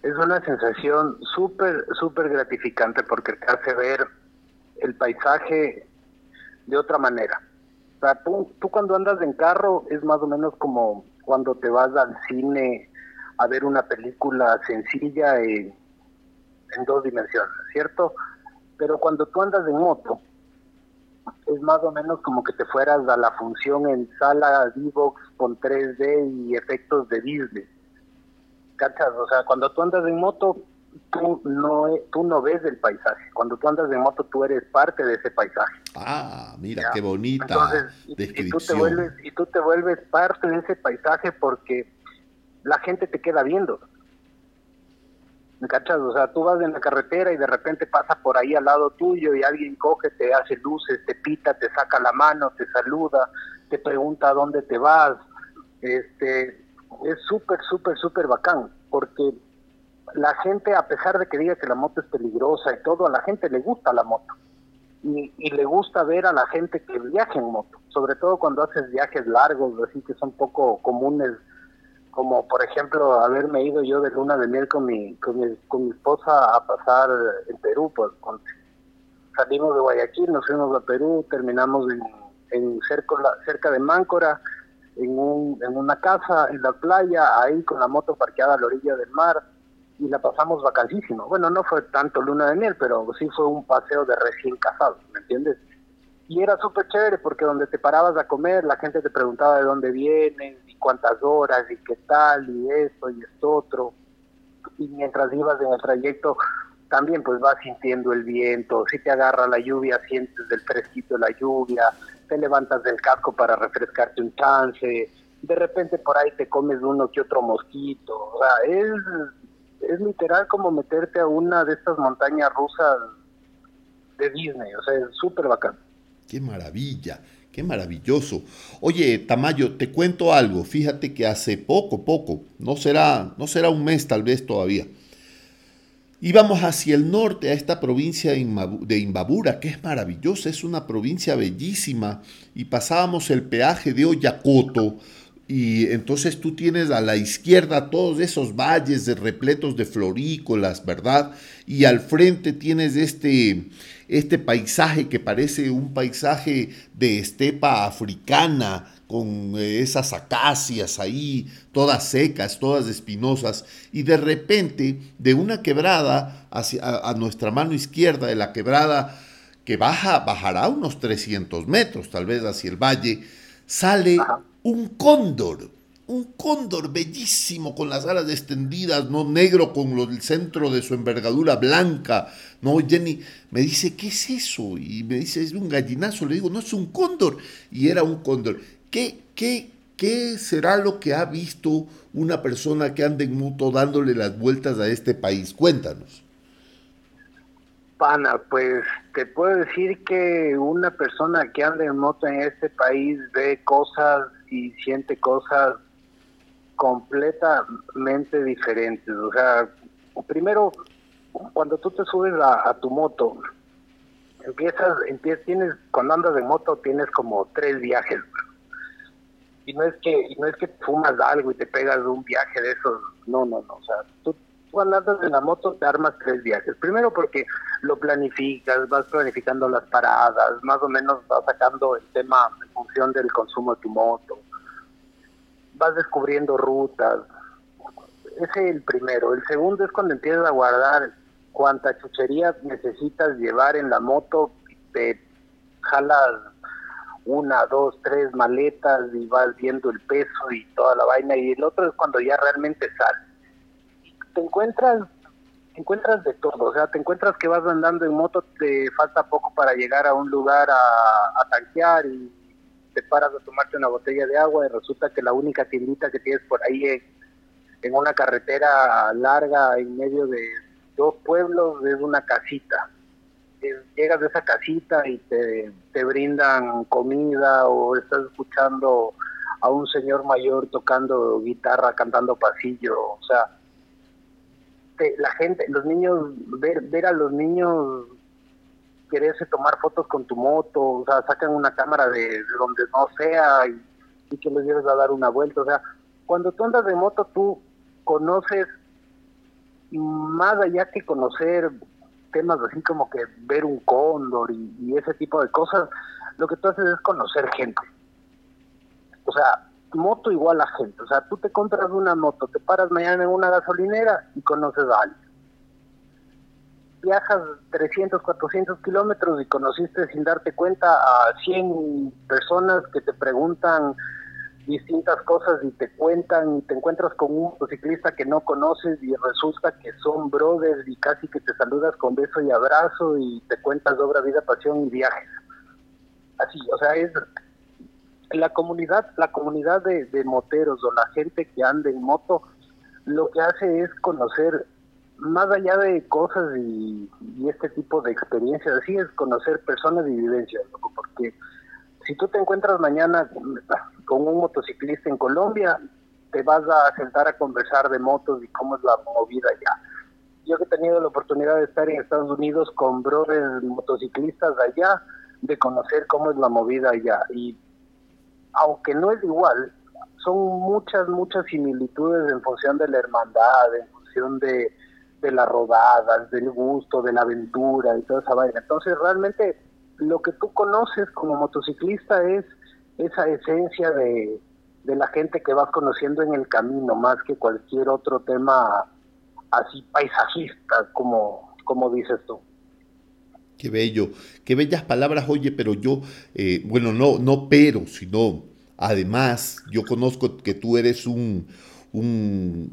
es una sensación súper, súper gratificante porque te hace ver el paisaje de otra manera. O sea, tú, cuando andas en carro es más o menos como cuando te vas al cine a ver una película sencilla en, dos dimensiones, ¿cierto? Pero cuando tú andas en moto, es más o menos como que te fueras a la función en sala D-Box con 3D y efectos de Disney. ¿cachas? O sea, cuando tú andas en moto, tú no, tú no ves el paisaje. Cuando tú andas en moto, tú eres parte de ese paisaje. Ah, mira, qué bonita Entonces, descripción. Y tú, te vuelves, y tú te vuelves parte de ese paisaje porque la gente te queda viendo. ¿Me cachas? O sea, tú vas en la carretera y de repente pasa por ahí al lado tuyo y alguien coge, te hace luces, te pita, te saca la mano, te saluda, te pregunta a dónde te vas. Este, es súper, súper, súper bacán, porque la gente, a pesar de que diga que la moto es peligrosa y todo, a la gente le gusta la moto. Y, le gusta ver a la gente que viaja en moto, sobre todo cuando haces viajes largos, así que son poco comunes, como por ejemplo haberme ido yo de luna de miel con mi, con mi, con mi esposa a pasar en Perú, pues salimos de Guayaquil, nos fuimos a Perú, terminamos en, en cerca, cerca de Máncora, en, un, en una casa, en la playa, ahí con la moto parqueada a la orilla del mar y la pasamos vacancísimo. Bueno, no fue tanto luna de miel, pero sí fue un paseo de recién casados, ¿me entiendes? Y era súper chévere porque donde te parabas a comer, la gente te preguntaba de dónde vienes y cuántas horas y qué tal y esto y esto otro. Y mientras ibas en el trayecto, también pues vas sintiendo el viento, si te agarra la lluvia, sientes del fresquito la lluvia, te levantas del casco para refrescarte un chance, de repente por ahí te comes uno que otro mosquito, o sea, es, es literal como meterte a una de estas montañas rusas de Disney, o sea, es súper bacán. Qué maravilla, qué maravilloso. Oye, Tamayo, te cuento algo, fíjate que hace poco, poco, no será, no será un mes tal vez todavía, Íbamos hacia el norte, a esta provincia de Imbabura, que es maravillosa, es una provincia bellísima, y pasábamos el peaje de Oyacoto, y entonces tú tienes a la izquierda todos esos valles repletos de florícolas, ¿verdad? Y al frente tienes este, este paisaje que parece un paisaje de estepa africana, con eh, esas acacias ahí, todas secas, todas espinosas, y de repente, de una quebrada hacia, a, nuestra mano izquierda de la quebrada, que baja, bajará unos 300 metros, tal vez hacia el valle, sale un cóndor, un cóndor bellísimo con las alas extendidas, no negro con el centro de su envergadura blanca. No, Jenny me dice, ¿qué es eso? Y me dice, es un gallinazo. Le digo, no, es un cóndor. Y era un cóndor. ¿Qué, qué, qué será lo que ha visto una persona que anda en moto dándole las vueltas a este país? Cuéntanos. Pana, pues te puedo decir que una persona que anda en moto en este país ve cosas y siente cosas completamente diferentes. O sea, primero, cuando tú te subes a, tu moto, empiezas, empiezas, tienes, cuando andas en moto tienes como tres viajes y no es que no es que fumas algo y te pegas de un viaje de esos, no, no, no, o sea, tú, cuando andas en la moto te armas tres viajes. Primero porque lo planificas, vas planificando las paradas, más o menos vas sacando el tema en función del consumo de tu moto, vas descubriendo rutas. Ese es el primero. El segundo es cuando empiezas a guardar cuánta chuchería necesitas llevar en la moto, te jalas una, dos, tres maletas y vas viendo el peso y toda la vaina y el otro es cuando ya realmente sales. Te encuentras te encuentras de todo, o sea, te encuentras que vas andando en moto, te falta poco para llegar a un lugar a, a tanquear y te paras a tomarte una botella de agua y resulta que la única tiendita que tienes por ahí en, en una carretera larga en medio de dos pueblos es una casita. Llegas de esa casita y te, te brindan comida o estás escuchando a un señor mayor tocando guitarra, cantando pasillo, o sea, te- la gente, los niños, ver, ver a los niños quererse tomar fotos con tu moto, o sea, sacan una cámara de, de donde no sea y, y que les lleves a dar una vuelta, o sea, cuando tú andas de moto tú conoces más allá que conocer temas así como que ver un cóndor y, y ese tipo de cosas, lo que tú haces es conocer gente. O sea, moto igual a gente. O sea, tú te compras una moto, te paras mañana en una gasolinera y conoces a alguien. Viajas 300, 400 kilómetros y conociste sin darte cuenta a 100 personas que te preguntan distintas cosas y te cuentan y te encuentras con un motociclista que no conoces y resulta que son brothers y casi que te saludas con beso y abrazo y te cuentas obra, vida, pasión y viajes. Así, o sea, es la comunidad, la comunidad de, de moteros o la gente que anda en moto, lo que hace es conocer más allá de cosas y, y este tipo de experiencias, así es conocer personas y vivencias, porque si tú te encuentras mañana con, con un motociclista en Colombia, te vas a sentar a conversar de motos y cómo es la movida allá. Yo que he tenido la oportunidad de estar en Estados Unidos con brothers motociclistas allá, de conocer cómo es la movida allá. Y aunque no es igual, son muchas, muchas similitudes en función de la hermandad, en función de, de las rodadas, del gusto, de la aventura y toda esa vaina. Entonces, realmente, lo que tú conoces como motociclista es esa esencia de, de la gente que vas conociendo en el camino, más que cualquier otro tema así paisajista, como, como dices tú. Qué bello, qué bellas palabras, oye, pero yo, eh, bueno, no, no pero, sino además, yo conozco que tú eres un, un,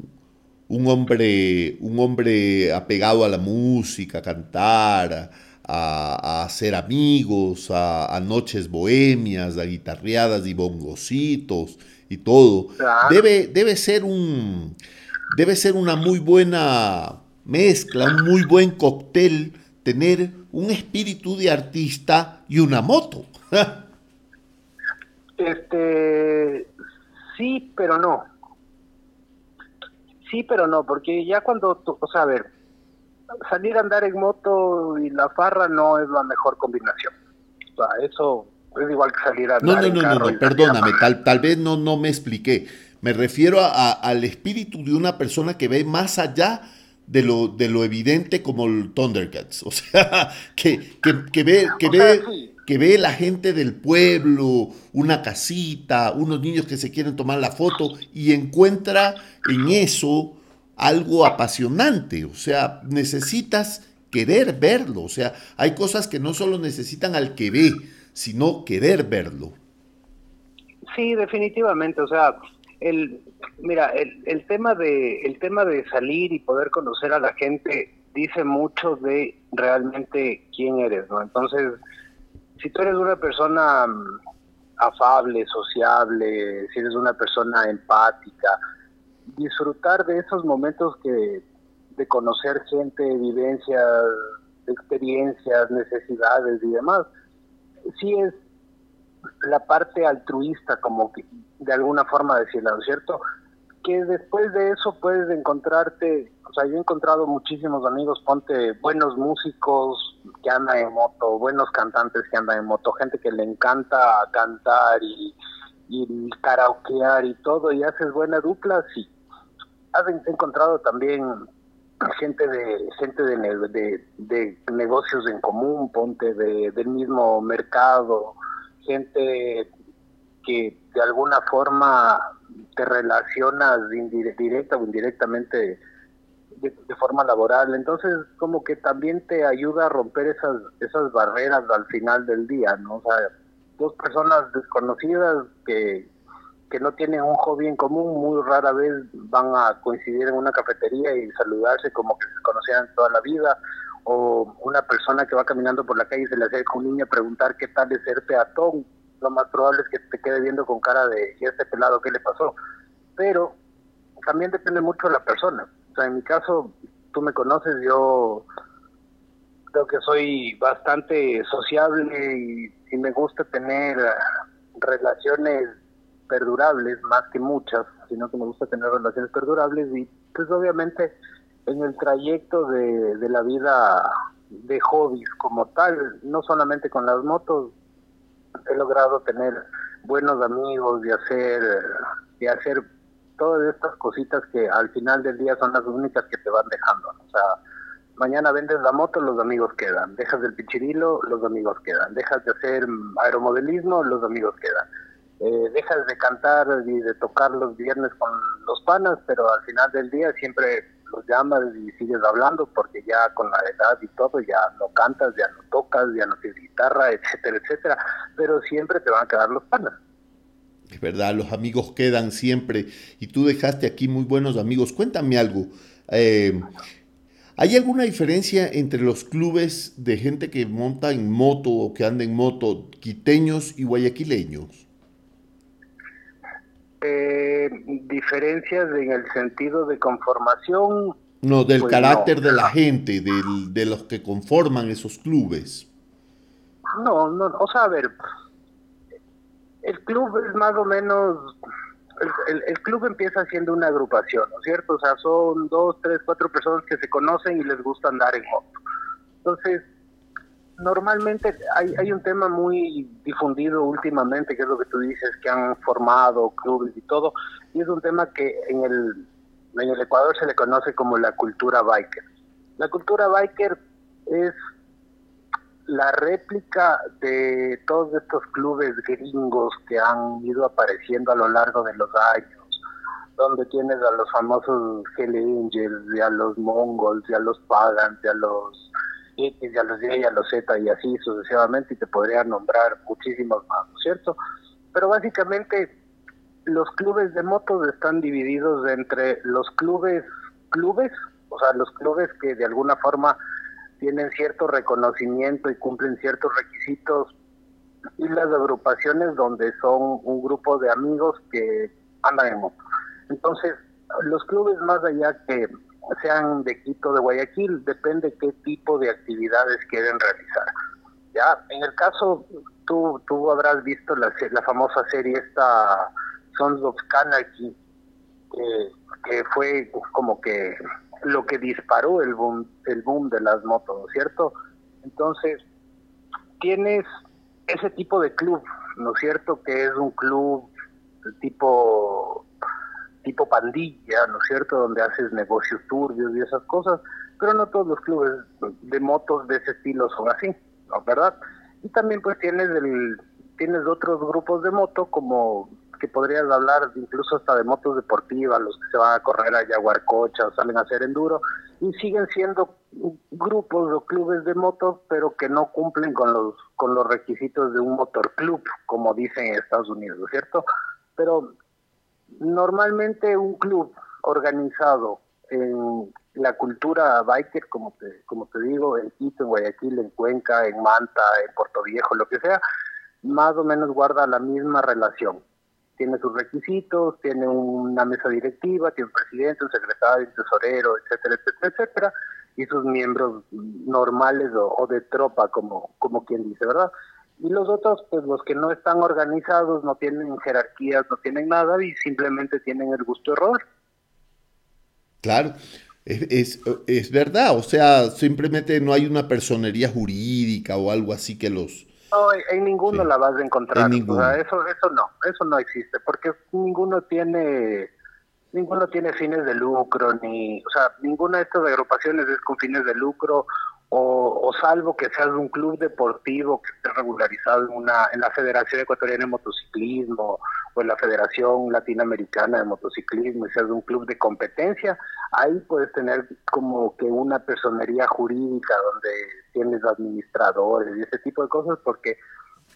un hombre, un hombre apegado a la música, a cantar, a, a hacer amigos, a, a, noches bohemias, a guitarreadas y bongocitos y todo. Claro. Debe, debe ser un, debe ser una muy buena mezcla, un muy buen cóctel tener un espíritu de artista y una moto. este, sí, pero no. Sí, pero no, porque ya cuando, tú, o sea, a ver, salir a andar en moto y la farra no es la mejor combinación. O sea, eso es igual que salir a andar no, no, en no, carro no, no, perdóname, tal, tal vez no, no me expliqué. Me refiero a, a, al espíritu de una persona que ve más allá de lo, de lo evidente como el Thundercats. O sea, que, que, que ve, que, O ve, sea, sí. Que ve la gente del pueblo, una casita, unos niños que se quieren tomar la foto y encuentra en eso algo apasionante. O sea, necesitas querer verlo. O sea, hay cosas que no solo necesitan al que ve, sino querer verlo. Sí, definitivamente. O sea, el, mira, el, el tema de el tema de salir y poder conocer a la gente dice mucho de realmente quién eres, ¿no? Entonces, si tú eres una persona mm, afable, sociable, si eres una persona empática, disfrutar de esos momentos que de conocer gente, vivencias, experiencias, necesidades y demás, sí es la parte altruista, como que de alguna forma decirlo, ¿no es cierto? Que después de eso puedes encontrarte, o sea, yo he encontrado muchísimos amigos, ponte buenos músicos que andan en moto, buenos cantantes que andan en moto, gente que le encanta cantar y, y karaokear y todo, y haces buena dupla, sí. Has encontrado también gente de gente de, de, de negocios en común, ponte de, del mismo mercado, gente que de alguna forma te relacionas directa o indirectamente de, forma laboral. Entonces, como que también te ayuda a romper esas esas barreras al final del día, ¿no? O sea, dos personas desconocidas que, que no tienen un hobby en común, muy rara vez van a coincidir en una cafetería y saludarse como que se conocían toda la vida, o una persona que va caminando por la calle y se le acerca un niño a preguntar qué tal es ser peatón, lo más probable es que te quede viendo con cara de, ¿y este pelado qué le pasó? Pero también depende mucho de la persona. O sea, en mi caso, tú me conoces, yo creo que soy bastante sociable y, me gusta tener relaciones perdurables, más que muchas, sino que me gusta tener relaciones perdurables y pues obviamente en el trayecto de, de la vida de hobbies como tal, no solamente con las motos, he logrado tener buenos amigos y hacer, y hacer todas estas cositas que al final del día son las únicas que te van dejando. O sea, mañana vendes la moto, los amigos quedan. Dejas del pichirilo, los amigos quedan. Dejas de hacer aeromodelismo, los amigos quedan. Eh, dejas de cantar y de tocar los viernes con los panas, pero al final del día siempre los llamas y sigues hablando porque ya con la edad y todo ya no cantas, ya no tocas, ya no tienes guitarra, etcétera, etcétera, pero siempre te van a quedar los panas. Es verdad, los amigos quedan siempre y tú dejaste aquí muy buenos amigos. Cuéntame algo. Eh, ¿Hay alguna diferencia entre los clubes de gente que monta en moto o que anda en moto, quiteños y guayaquileños? Eh, diferencias en el sentido de conformación. No, del pues carácter de la gente, del, de los que conforman esos clubes. No, no, o sea, a ver, el club es más o menos, el, el, club empieza siendo una agrupación, ¿no es cierto? O sea, son dos, tres, cuatro personas que se conocen y les gusta andar en moto. Entonces, normalmente hay, hay un tema muy difundido últimamente, que es lo que tú dices, que han formado clubes y todo, y es un tema que en el, en el Ecuador se le conoce como la cultura biker. La cultura biker es la réplica de todos estos clubes gringos que han ido apareciendo a lo largo de los años, donde tienes a los famosos Hell Angels, y a los Mongols, y a los Pagans, y a los X, a los y a los Z, y así sucesivamente, y te podría nombrar muchísimos más, ¿no es cierto? Pero básicamente los clubes de motos están divididos entre los clubes, clubes, o sea, los clubes que de alguna forma tienen cierto reconocimiento y cumplen ciertos requisitos y las agrupaciones donde son un grupo de amigos que andan en moto. Entonces, los clubes más allá que sean de Quito, de Guayaquil, depende qué tipo de actividades quieren realizar. Ya, en el caso, tú, tú habrás visto la, la famosa serie esta Sons of Anarchy, que fue como que lo que disparó el boom, el boom de las motos, ¿no es cierto? Entonces, tienes ese tipo de club, ¿no es cierto? Que es un club tipo tipo pandilla, ¿no es cierto? Donde haces negocios turbios y esas cosas, pero no todos los clubes de motos de ese estilo son así, ¿no? ¿Verdad? Y también pues tienes el tienes otros grupos de moto como que podrías hablar incluso hasta de motos deportivas, los que se van a correr a Yaguarcocha o salen a hacer enduro, y siguen siendo grupos o clubes de motos, pero que no cumplen con los, con los requisitos de un motor club, como dicen en Estados Unidos, ¿cierto? Pero normalmente un club organizado en la cultura biker, como te, como te digo, en Quito, en Guayaquil, en Cuenca, en Manta, en Puerto Viejo, lo que sea, más o menos guarda la misma relación tiene sus requisitos, tiene una mesa directiva, tiene un presidente, un secretario, un tesorero, etcétera, etcétera, etcétera, y sus miembros normales o, de tropa, como, como quien dice, ¿verdad? Y los otros, pues los que no están organizados, no tienen jerarquías, no tienen nada y simplemente tienen el gusto de robar. Claro, es, es, es verdad, o sea, simplemente no hay una personería jurídica o algo así que los, no, en ninguno la vas a encontrar. O sea, eso, eso no, eso no existe, porque ninguno tiene, ninguno tiene fines de lucro, ni, o sea, ninguna de estas agrupaciones es con fines de lucro, o, salvo que seas un club deportivo que esté regularizado en una, en la Federación Ecuatoriana de Motociclismo o en la Federación Latinoamericana de Motociclismo y seas un club de competencia, ahí puedes tener como que una personería jurídica donde tienes administradores y ese tipo de cosas porque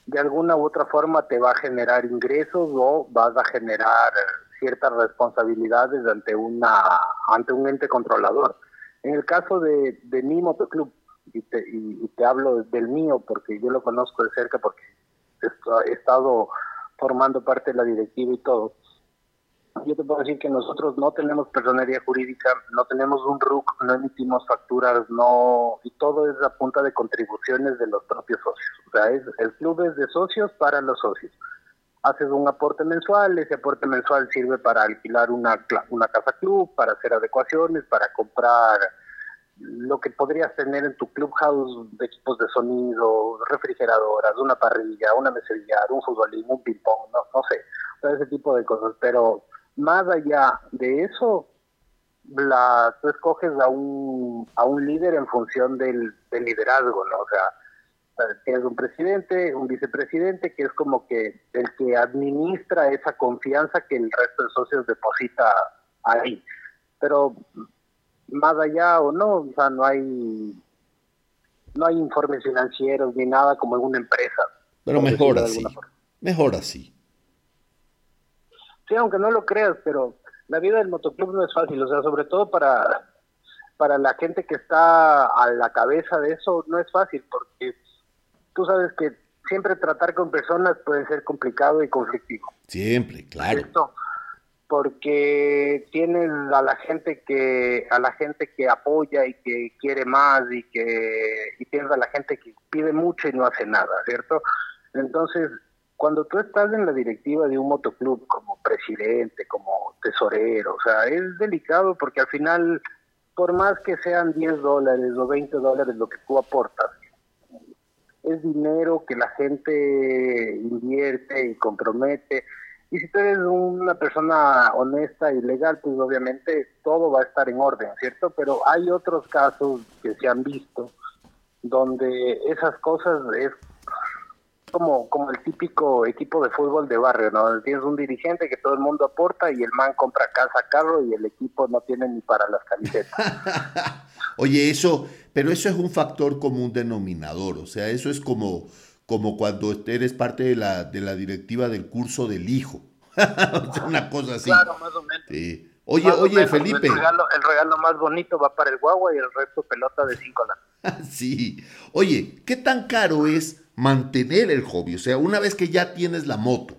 de alguna u otra forma te va a generar ingresos o vas a generar ciertas responsabilidades ante una ante un ente controlador. En el caso de, de mi motoclub, y te, y, te hablo del mío porque yo lo conozco de cerca porque he estado formando parte de la directiva y todo, yo te puedo decir que nosotros no tenemos personería jurídica, no tenemos un RUC, no emitimos facturas, no y todo es a punta de contribuciones de los propios socios. O sea, es, el club es de socios para los socios. Haces un aporte mensual, ese aporte mensual sirve para alquilar una, una casa club, para hacer adecuaciones, para comprar lo que podrías tener en tu clubhouse de equipos de sonido, refrigeradoras, una parrilla, una mesa un futbolín, un ping-pong, no, sé, ese tipo de cosas. Pero más allá de eso, la, tú escoges a un, a un líder en función del, liderazgo, ¿no? O sea, tienes un presidente, un vicepresidente, que es como que el que administra esa confianza que el resto de socios deposita ahí. Pero más allá o no, o sea, no hay no hay informes financieros ni nada como en una empresa. Pero mejor así. Mejor así. Sí, aunque no lo creas, pero la vida del motoclub no es fácil, o sea, sobre todo para, para la gente que está a la cabeza de eso, no es fácil, porque tú sabes que siempre tratar con personas puede ser complicado y conflictivo. Siempre, claro. Porque tienes a la gente que a la gente que apoya y que quiere más y que y tienes a la gente que pide mucho y no hace nada, ¿cierto? Entonces, cuando tú estás en la directiva de un motoclub como presidente, como tesorero, o sea, es delicado porque al final, por más que sean 10 dólares o 20 dólares lo que tú aportas, es dinero que la gente invierte y compromete. Y si tú eres una persona honesta y legal, pues obviamente todo va a estar en orden, ¿cierto? Pero hay otros casos que se han visto donde esas cosas es como, como el típico equipo de fútbol de barrio, ¿no? Tienes un dirigente que todo el mundo aporta y el man compra casa, carro y el equipo no tiene ni para las camisetas. Oye, eso, pero eso es un factor común denominador, o sea, eso es como, como cuando eres parte de la, de la directiva del curso del hijo. Una cosa así. Claro, más o menos. Oye, oye, Felipe. El regalo, el regalo, más bonito va para el guagua y el resto pelota de cinco lados. sí. Oye, ¿qué tan caro es mantener el hobby. O sea, una vez que ya tienes la moto,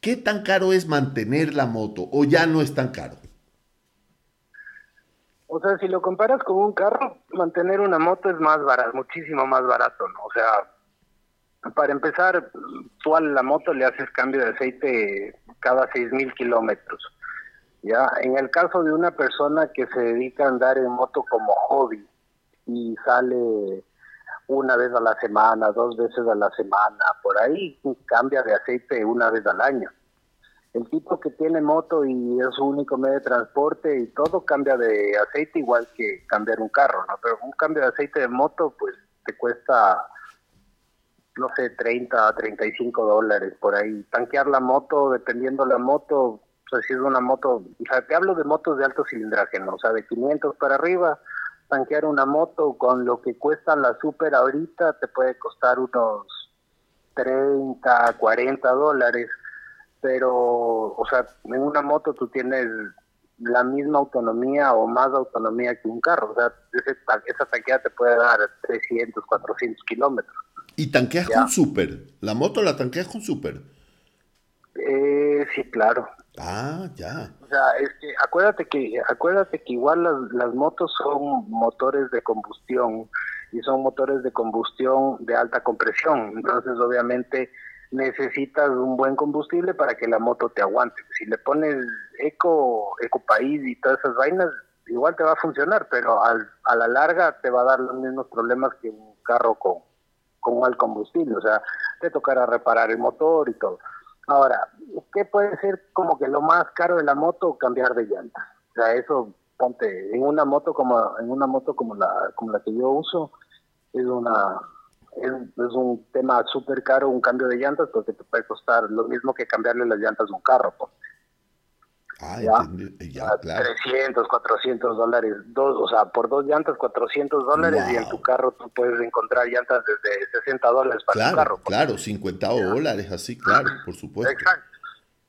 ¿qué tan caro es mantener la moto o ya no es tan caro? O sea, si lo comparas con un carro, mantener una moto es más barato, muchísimo más barato, ¿no? O sea, para empezar, tú a la moto le haces cambio de aceite cada seis mil kilómetros. Ya, en el caso de una persona que se dedica a andar en moto como hobby y sale una vez a la semana, dos veces a la semana, por ahí cambia de aceite una vez al año. El tipo que tiene moto y es su único medio de transporte y todo cambia de aceite igual que cambiar un carro, ¿no? Pero un cambio de aceite de moto pues te cuesta, no sé, 30 a 35 dólares por ahí. Tanquear la moto, dependiendo la moto, o sea, si es una moto, o sea, te hablo de motos de alto cilindraje, ¿no? O sea, de 500 para arriba, tanquear una moto con lo que cuesta la super ahorita te puede costar unos 30, 40 dólares, pero, o sea, en una moto tú tienes la misma autonomía o más autonomía que un carro, o sea, esa tanqueada te puede dar 300, 400 kilómetros. ¿Y tanqueas con super? ¿La moto la tanqueas con super? Eh, sí, claro. Ah, ya. O sea, es que acuérdate que acuérdate que igual las, las motos son motores de combustión y son motores de combustión de alta compresión. Entonces, obviamente necesitas un buen combustible para que la moto te aguante. Si le pones eco, eco país y todas esas vainas, igual te va a funcionar, pero al, a la larga te va a dar los mismos problemas que un carro con, con mal combustible. O sea, te tocará reparar el motor y todo. Ahora, ¿qué puede ser como que lo más caro de la moto? Cambiar de llanta. O sea, eso, ponte, en una moto como en una moto como la como la que yo uso, es una es, un tema súper caro un cambio de llantas porque te puede costar lo mismo que cambiarle las llantas a un carro. Ah, ¿ya? entendí. Ya, A claro. 300, 400 dólares, dos, o sea, por dos llantas 400 dólares y en tu carro tú puedes encontrar llantas desde 60 dólares para tu Claro, carro. por claro, 50 dólares, así, claro, por supuesto. Exacto.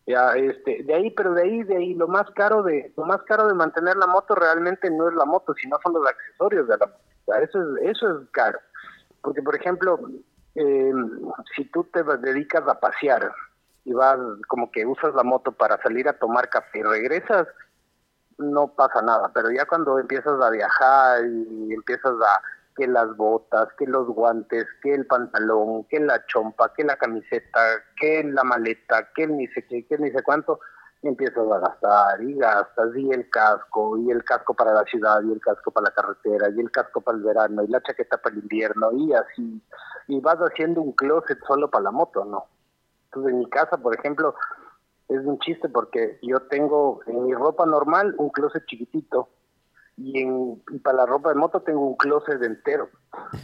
Ya, este, de ahí, pero de ahí, de ahí, lo más caro de, lo más caro de mantener la moto realmente no es la moto, sino son los accesorios de la moto. O sea, eso es, eso es caro. Porque, por ejemplo, eh, si tú te dedicas a pasear y vas, como que usas la moto para salir a tomar café y regresas, no pasa nada. Pero ya cuando empiezas a viajar y empiezas a que las botas, que los guantes, que el pantalón, que la chompa, que la camiseta, que la maleta, que el ni sé qué, que ni sé cuánto, y empiezas a gastar y gastas y el casco y el casco para la ciudad y el casco para la carretera y el casco para el verano y la chaqueta para el invierno y así y vas haciendo un closet solo para la moto, ¿no? Entonces en mi casa, por ejemplo, es un chiste porque yo tengo en mi ropa normal un closet chiquitito y, en, y para la ropa de moto tengo un closet entero.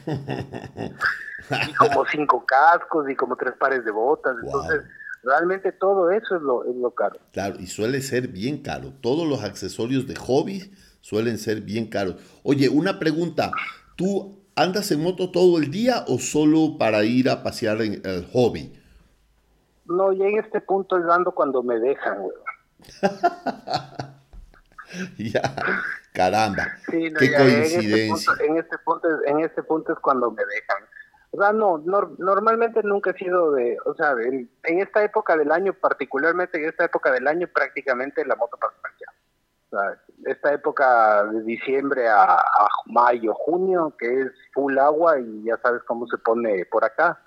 y como cinco cascos y como tres pares de botas. Wow. Entonces, realmente todo eso es lo, es lo caro. Claro, y suele ser bien caro. Todos los accesorios de hobby suelen ser bien caros. Oye, una pregunta. ¿Tú andas en moto todo el día o solo para ir a pasear en el hobby? No, y en este punto es dando cuando me dejan, güey. ya, caramba. Sí, no, Qué ya, en este coincidencia. punto- En este, punto, es- en este punto es cuando me dejan. O sea, no, nor- normalmente nunca he sido de, o sea, en, en esta época del año, particularmente en esta época del año, prácticamente la moto pasa. O sea, esta época de diciembre a, a mayo, junio, que es full agua y ya sabes cómo se pone por acá,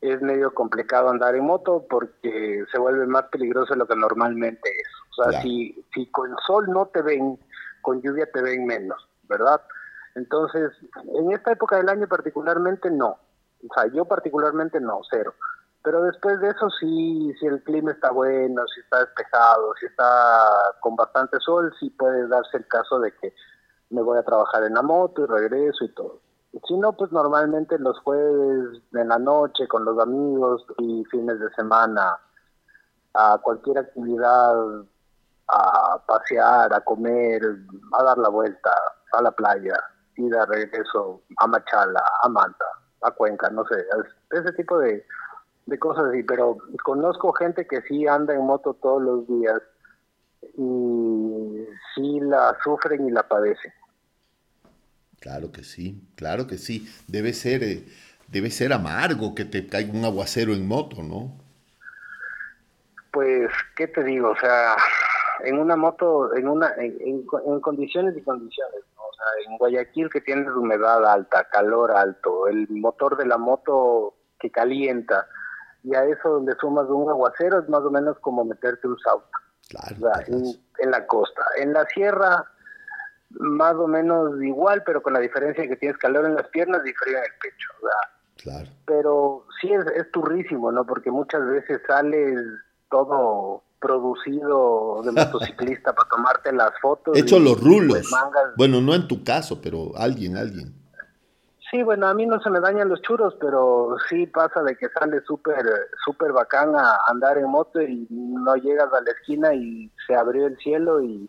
es medio complicado andar en moto porque se vuelve más peligroso de lo que normalmente es. O sea, si, si con sol no te ven, con lluvia te ven menos, ¿verdad? Entonces, en esta época del año particularmente no. O sea, yo particularmente no, cero. Pero después de eso sí, si el clima está bueno, si está despejado, si está con bastante sol, sí puede darse el caso de que me voy a trabajar en la moto y regreso y todo. Si no, pues normalmente los jueves en la noche con los amigos y fines de semana a cualquier actividad, a pasear, a comer, a dar la vuelta a la playa, ir de regreso a Machala, a Manta, a Cuenca, no sé, es- ese tipo de, de cosas así, pero conozco gente que sí anda en moto todos los días y sí la sufren y la padecen. Claro que sí, claro que sí. Debe ser, eh, debe ser amargo que te caiga un aguacero en moto, ¿no? Pues, ¿qué te digo? O sea, en una moto, en una, en, en- en condiciones y condiciones, ¿no? O sea, en Guayaquil que tienes humedad alta, calor alto, el motor de la moto que calienta, y a eso le sumas un aguacero, es más o menos como meterte un sauto. Claro. O sea, en la costa. En la sierra, más o menos igual, pero con la diferencia de que tienes calor en las piernas y frío en el pecho. Claro. pero sí es, es turrísimo, ¿no? Porque muchas veces sales todo producido de motociclista para tomarte las fotos. Hecho y, los rulos. pues. Bueno, no en tu caso, pero alguien, alguien. Sí, bueno, a mí no se me dañan los churros, pero sí pasa de que sale súper súper bacán a andar en moto y no llegas a la esquina y se abrió el cielo y,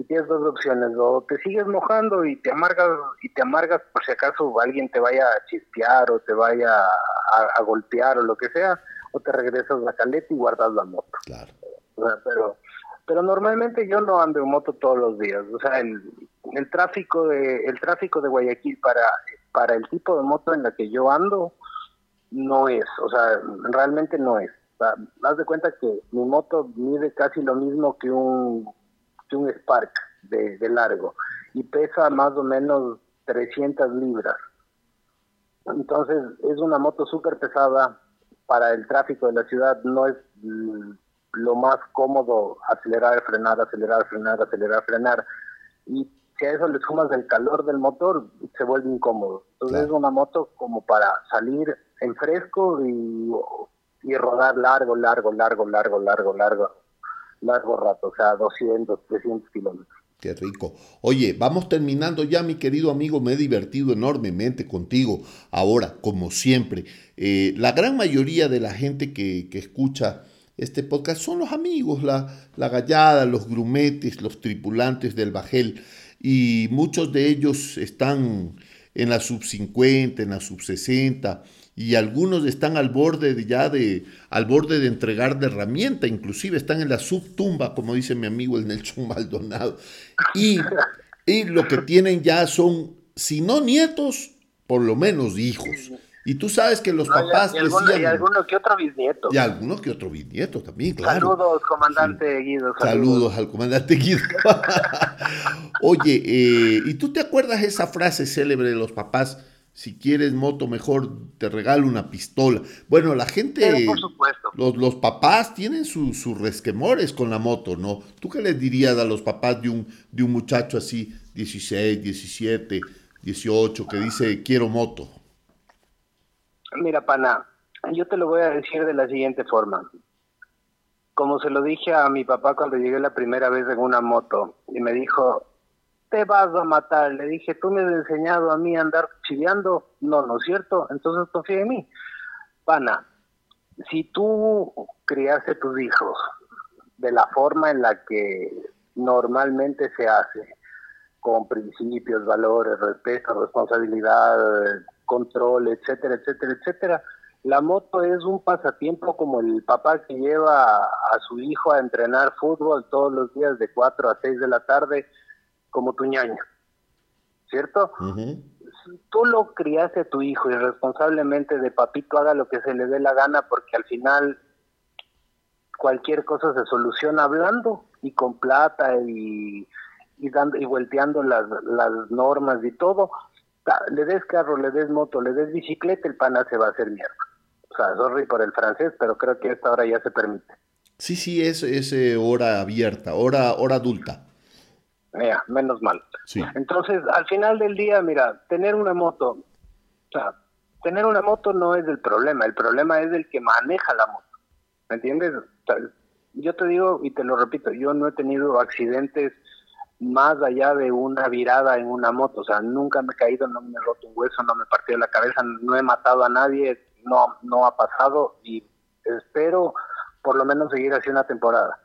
y tienes dos opciones, o te sigues mojando y te amargas y te amargas por si acaso alguien te vaya a chispear o te vaya a, a golpear o lo que sea, o te regresas la caleta y guardas la moto. Claro. O sea, pero pero normalmente yo no ando en moto todos los días o sea el, el tráfico de el tráfico de Guayaquil para para el tipo de moto en la que yo ando no es o sea realmente no es o sea, haz de cuenta que mi moto mide casi lo mismo que un que un Spark de, de largo y pesa más o menos 300 libras entonces es una moto súper pesada para el tráfico de la ciudad no es mm, lo más cómodo acelerar, frenar, acelerar, frenar, acelerar, frenar. Y si a eso le sumas el calor del motor, se vuelve incómodo. Entonces Claro. es una moto como para salir en fresco y, y rodar largo, largo, largo, largo, largo, largo, largo rato, o sea, 200, 300 kilómetros. Qué rico. Oye, vamos terminando ya, mi querido amigo. Me he divertido enormemente contigo. Ahora, como siempre, eh, la gran mayoría de la gente que, que escucha este podcast son los amigos, la, la gallada, los grumetes, los tripulantes del bajel. Y muchos de ellos están en la sub 50, en la sub 60 y algunos están al borde de ya de al borde de entregar de herramienta, inclusive están en la subtumba, como dice mi amigo el Nelson Maldonado. Y, y lo que tienen ya son, si no nietos, por lo menos hijos. Y tú sabes que los papás y, alguno, y alguno que otro bisnieto. Y alguno que otro bisnieto también, claro. Saludos, comandante Guido. Saludos. al comandante Guido. Oye, eh, ¿y tú te acuerdas esa frase célebre de los papás? Si quieres moto, mejor te regalo una pistola. Bueno, la gente, por supuesto. Los, los papás tienen sus resquemores con la moto, ¿no? ¿Tú qué les dirías a los papás de un, de un muchacho así, 16, 17, 18, que dice quiero moto? Mira, pana, yo te lo voy a decir de la siguiente forma. Como se lo dije a mi papá cuando llegué la primera vez en una moto y me dijo, te vas a matar. Le dije, tú me has enseñado a mí a andar chileando. No, ¿no es cierto? Entonces confía en mí. Pana, si tú criaste tus hijos de la forma en la que normalmente se hace, con principios, valores, respeto, responsabilidad, control, etcétera, etcétera, etcétera. La moto es un pasatiempo como el papá que lleva a su hijo a entrenar fútbol todos los días de 4 a 6 de la tarde como tu ñaño, ¿cierto? Tú lo criaste a tu hijo irresponsablemente de papito haga lo que se le dé la gana porque al final cualquier cosa se soluciona hablando y con plata y, y dando y volteando las, las normas y todo le des carro, le des moto, le des bicicleta, el pana se va a hacer mierda. O sea, sorry por el francés, pero creo que esta hora ya se permite. Sí, sí, es, es eh, hora abierta, hora, hora adulta. Mira, menos mal. Sí. Entonces, al final del día, mira, tener una moto, o sea, tener una moto no es el problema, el problema es el que maneja la moto. ¿Me entiendes? yo te digo y te lo repito, yo no he tenido accidentes más allá de una virada en una moto, o sea, nunca me he caído, no me he roto un hueso, no me he partido la cabeza, no he matado a nadie, no, no ha pasado y espero por lo menos seguir así una temporada.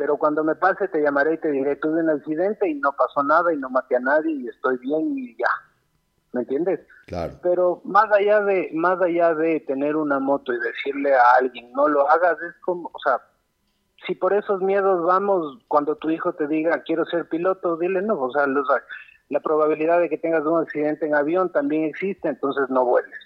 Pero cuando me pase te llamaré y te diré, tuve un accidente y no pasó nada y no maté a nadie y estoy bien y ya. ¿Me entiendes? Claro. Pero más allá de más allá de tener una moto y decirle a alguien no lo hagas es como, o sea, si por esos miedos vamos, cuando tu hijo te diga quiero ser piloto, dile no, o sea, la probabilidad de que tengas un accidente en avión también existe, entonces no vueles.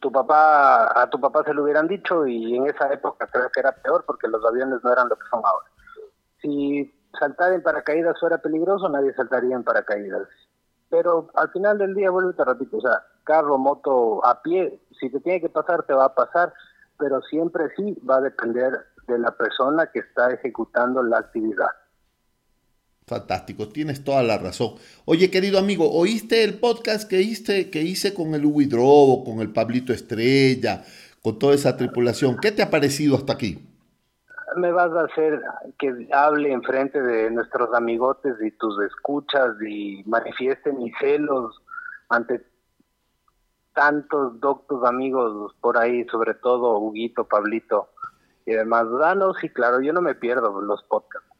Tu, papá, a tu papá se lo hubieran dicho y en esa época creo que era peor porque los aviones no eran lo que son ahora. Si saltar en paracaídas fuera peligroso, nadie saltaría en paracaídas. Pero al final del día, vuelvo te repito, o sea, carro, moto, a pie, si te tiene que pasar, te va a pasar pero siempre sí va a depender de la persona que está ejecutando la actividad. Fantástico, tienes toda la razón. Oye, querido amigo, ¿oíste el podcast que hice, que hice con el Hugo con el Pablito Estrella, con toda esa tripulación? ¿Qué te ha parecido hasta aquí? Me vas a hacer que hable enfrente de nuestros amigotes y tus escuchas y manifieste mis celos ante tantos doctos amigos por ahí, sobre todo Huguito, Pablito y demás. No, sí, claro, yo no me pierdo los podcasts.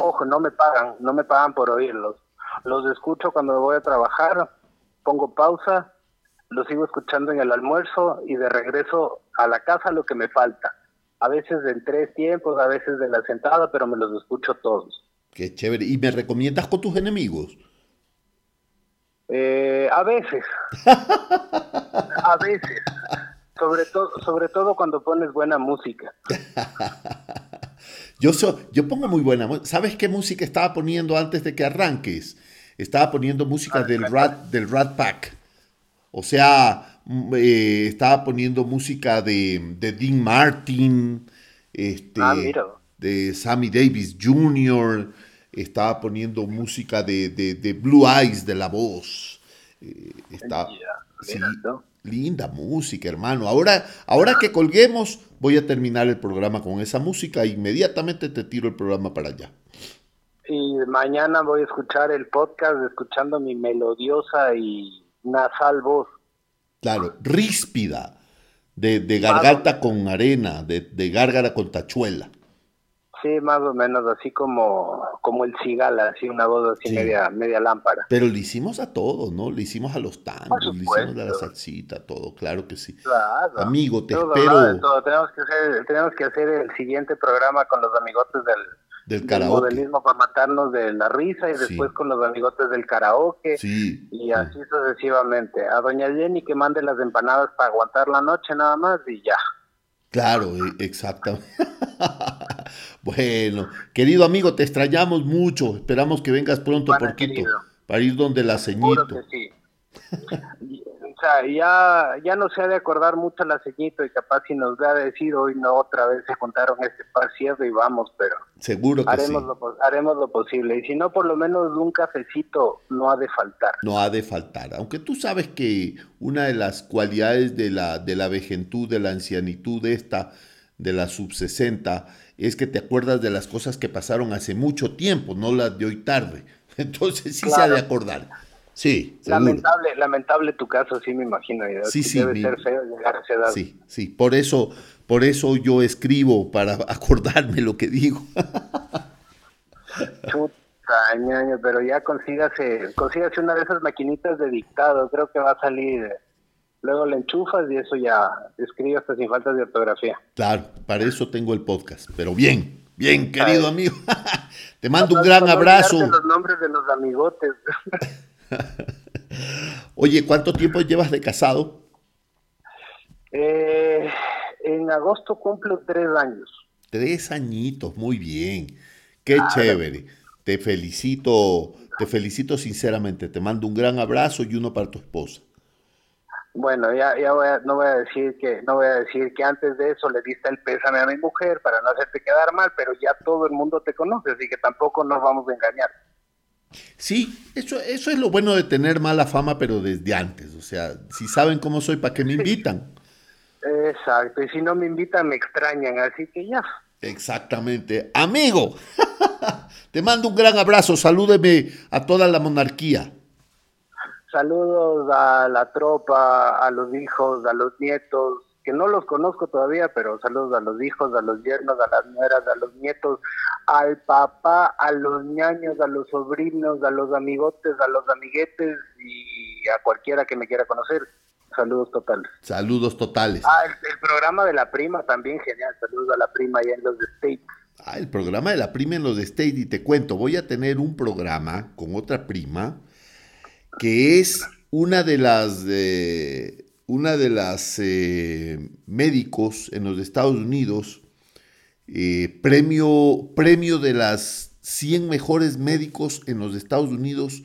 Ojo, no me pagan, no me pagan por oírlos. Los escucho cuando voy a trabajar, pongo pausa, los sigo escuchando en el almuerzo y de regreso a la casa lo que me falta. A veces en tres tiempos, a veces de la sentada, pero me los escucho todos. Qué chévere. ¿Y me recomiendas con tus enemigos? Eh, a veces. a veces. Sobre todo, sobre todo cuando pones buena música. yo, yo pongo muy buena música. ¿Sabes qué música estaba poniendo antes de que arranques? Estaba poniendo música del Rat, del Rat Pack. O sea, mm, eh, estaba poniendo música de, de Dean Martin, este, ah, de Sammy Davis Jr., estaba poniendo música de, de, Blue Eyes de la voz. Eh, está, linda música, hermano. Ahora, ahora que colguemos, voy a terminar el programa con esa música. E inmediatamente te tiro el programa para allá. Y mañana voy a escuchar el podcast escuchando mi melodiosa y nasal voz. Claro, ríspida. de, de garganta con arena, de, de gárgara con tachuela. Sí, más o menos así como, como el cigala, así una voz así Sí. media, media lámpara. Pero le hicimos a todos, ¿no? Le hicimos a los tangos, le hicimos a la salsita, todo, claro que sí. Claro. Amigo, te Todo, espero. Tenemos que hacer, tenemos que hacer el siguiente programa con los amigotes del, del del karaoke. modelismo para matarnos de la risa y Sí. después con los amigotes del karaoke Sí. y así sucesivamente. A doña Jenny que mande las empanadas para aguantar la noche nada más y ya. Claro, e- exactamente. bueno, querido amigo, te extrañamos mucho. Esperamos que vengas pronto Pana, por Quito querido. para ir donde la Seguro ceñito. que sí. O sea, ya, ya no se ha de acordar mucho la ceñito y capaz si nos da a decir hoy no otra vez se contaron este par cierto y vamos, pero Seguro que haremos, sí. lo, haremos lo posible. Y si no, por lo menos un cafecito no ha de faltar. No ha de faltar. Aunque tú sabes que una de las cualidades de la, de la vejentud, de la ancianitud esta, de la sub 60, es que te acuerdas de las cosas que pasaron hace mucho tiempo, no las de hoy tarde. Entonces sí se ha de acordar. Sí, seguro. Lamentable, lamentable tu caso, sí me imagino. Sí, sí, Debe mi- ser feo llegar a esa edad. Sí, sí, por eso, por eso yo escribo para acordarme lo que digo. Chuta, ñaño, pero ya consígase, consígase una de esas maquinitas de dictado, creo que va a salir. Luego le enchufas y eso ya escribe hasta sin faltas de ortografía. Claro, para eso tengo el podcast. Pero bien, bien, querido Ay. amigo. Te mando un No, gran no abrazo. olvidarte los nombres de los amigotes. Oye, ¿cuánto tiempo llevas de casado? Eh, en agosto cumplo tres años. Tres añitos, muy bien. Qué chévere. Te felicito, te felicito sinceramente. Te mando un gran abrazo y uno para tu esposa. Bueno, ya, ya voy a- no voy a decir que no voy a decir que antes de eso le diste el pésame a mi mujer para no hacerte quedar mal, pero ya todo el mundo te conoce, así que tampoco nos vamos a engañar. Sí, eso, eso es lo bueno de tener mala fama, pero desde antes. O sea, si saben cómo soy, ¿para qué me invitan? Exacto, y si no me invitan me extrañan, así que ya. Exactamente. Amigo, te mando un gran abrazo. Salúdeme a toda la monarquía. Saludos a la tropa, a los hijos, a los nietos, que no los conozco todavía, pero saludos a los hijos, a los yernos, a las nueras, a los nietos, al papá, a los ñaños, a los sobrinos, a los amigotes, a los amiguetes y a cualquiera que me quiera conocer. Saludos totales. Saludos totales. Ah, el, el programa de la prima también, genial. Saludos a la prima allá en los States. Ah, el programa de la prima en los de State. Y te cuento, voy a tener un programa con otra prima que es una de las, eh, una de las eh, médicos en los Estados Unidos, eh, premio, premio de las 100 mejores médicos en los Estados Unidos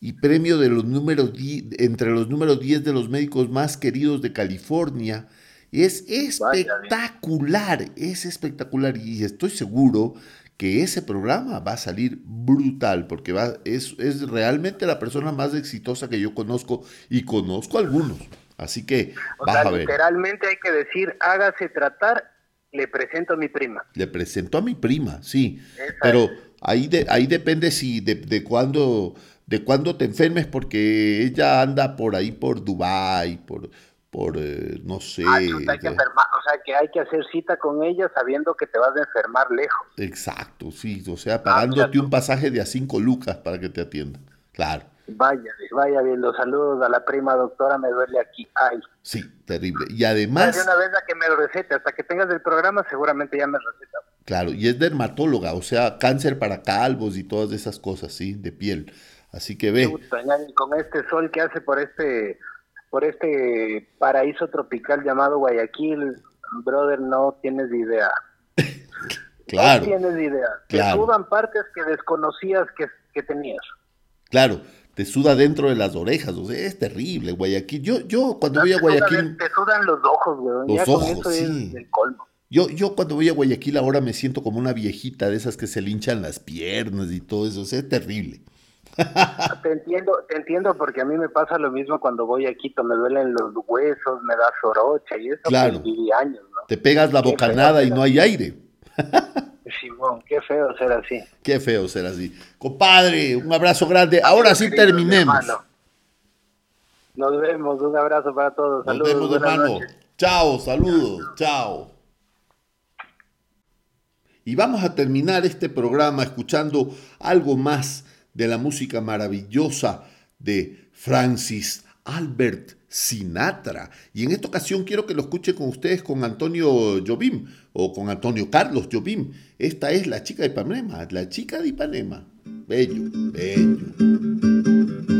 y premio de los números entre los números 10 de los médicos más queridos de California. Es espectacular, es espectacular y estoy seguro que ese programa va a salir brutal porque va, es, es realmente la persona más exitosa que yo conozco y conozco algunos. Así que O vas sea, a ver. literalmente hay que decir, hágase tratar, le presento a mi prima. Le presento a mi prima, sí. Esa Pero es. ahí, de, ahí depende si de, de cuándo de cuándo te enfermes, porque ella anda por ahí por Dubai, por, por eh, no sé. Ah, chuta, hay que de- enfermar. O sea, que hay que hacer cita con ella sabiendo que te vas a enfermar lejos. Exacto, sí. O sea, pagándote mira tú. un pasaje de a cinco lucas para que te atiendan. Claro. Vaya, vaya bien, los saludos a la prima doctora, me duele aquí. Ay, Sí, terrible. Y de además, una vez a que me lo recete, hasta que tengas el programa seguramente ya me receta. claro, y es dermatóloga, o sea, cáncer para calvos y todas esas cosas, sí, de piel. Así que ve, con este sol que hace por este por este paraíso tropical llamado Guayaquil, brother, no tienes idea. claro. No tienes idea. Claro. Te sudan partes que desconocías que, que tenías. Claro, te suda dentro de las orejas, o sea, es terrible, Guayaquil. Yo, yo cuando voy a Guayaquil, Te sudan los ojos, weón. Los ya con ojos, eso sí. es el colmo. yo, yo cuando voy a Guayaquil ahora me siento como una viejita de esas que se le hinchan las piernas y todo eso, o sea, es terrible. Te entiendo, te entiendo porque a mí me pasa lo mismo cuando voy a Quito, me duelen los huesos, me da sorocha y eso Claro. pues, viví años, ¿no? Te pegas la bocanada y no hay aire. Simón, qué feo ser así. Qué feo ser así. Compadre, un abrazo grande. Ahora sí terminemos. hermano. Nos vemos, un abrazo para todos. Nos Saludos, vemos, hermano. noches. Chao, saludos, chao. Y vamos a terminar este programa escuchando algo más de la música maravillosa de Francis Albert Sinatra. Y en esta ocasión quiero que lo escuche con ustedes con Antonio Jobim o con Antonio Carlos Jobim. Esta es la chica de Ipanema, la chica de Ipanema. Bello, bello.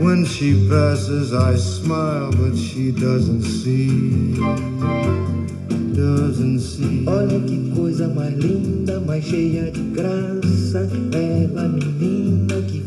when she passes, I smile, but she doesn't see. Doesn't see. Olha que coisa mais linda, mais cheia de graça. Ela, menina que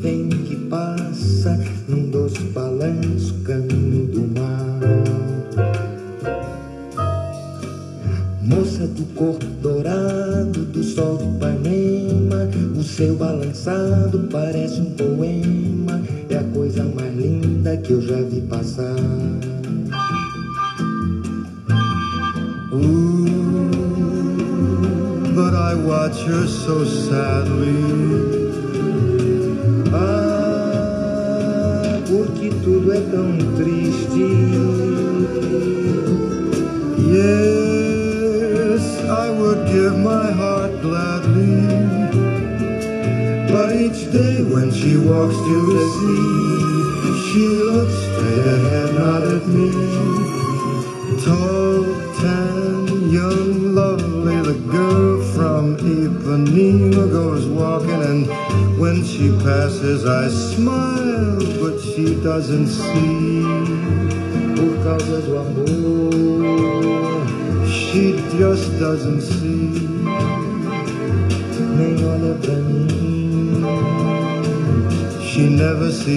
Qué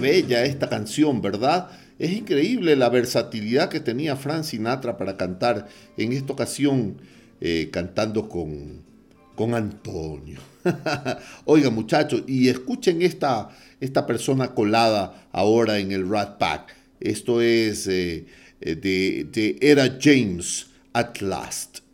bella esta canción, ¿verdad? Es increíble la versatilidad que tenía Frank Sinatra para cantar en esta ocasión, eh, cantando con, con Antonio. Oiga muchachos, y escuchen esta, esta persona colada ahora en el Rat Pack. Esto es eh, eh, de, de Era James at Last.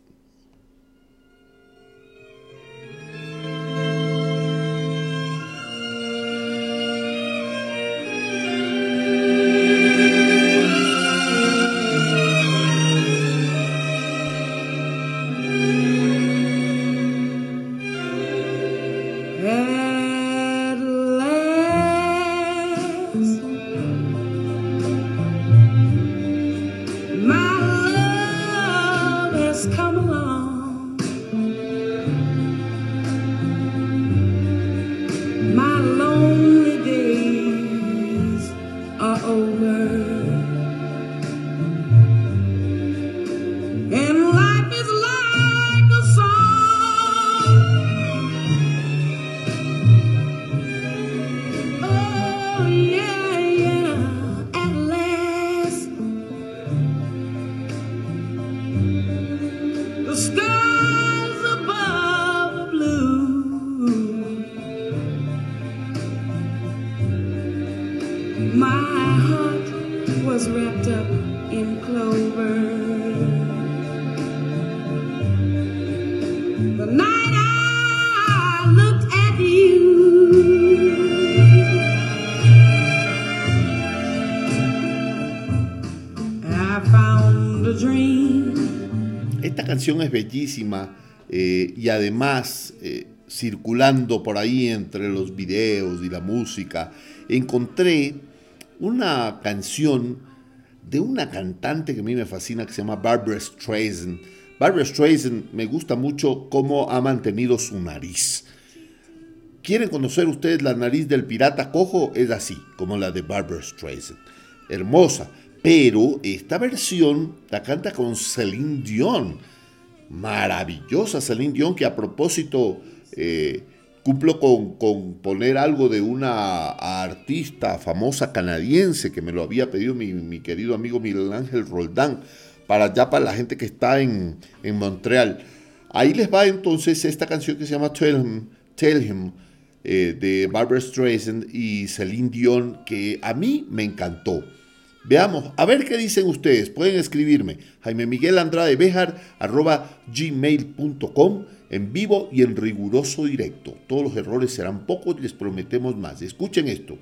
over. Es bellísima eh, y además eh, circulando por ahí entre los videos y la música, encontré una canción de una cantante que a mí me fascina que se llama Barbara Streisand. Barbara Streisand me gusta mucho cómo ha mantenido su nariz. ¿Quieren conocer ustedes la nariz del pirata cojo? Es así, como la de Barbara Streisand. Hermosa. Pero esta versión la canta con Celine Dion. Maravillosa Celine Dion, que a propósito eh, cumplo con, con, poner algo de una artista famosa canadiense que me lo había pedido mi, mi querido amigo Miguel Ángel Roldán, para allá para la gente que está en, en Montreal. Ahí les va entonces esta canción que se llama Tell Him, Tell Him eh, de Barbara Streisand y Celine Dion, que a mí me encantó. Veamos, a ver qué dicen ustedes. Pueden escribirme Jaime Miguel Andrade Bejar arroba gmail.com en vivo y en riguroso directo. Todos los errores serán pocos, les prometemos más. Escuchen esto.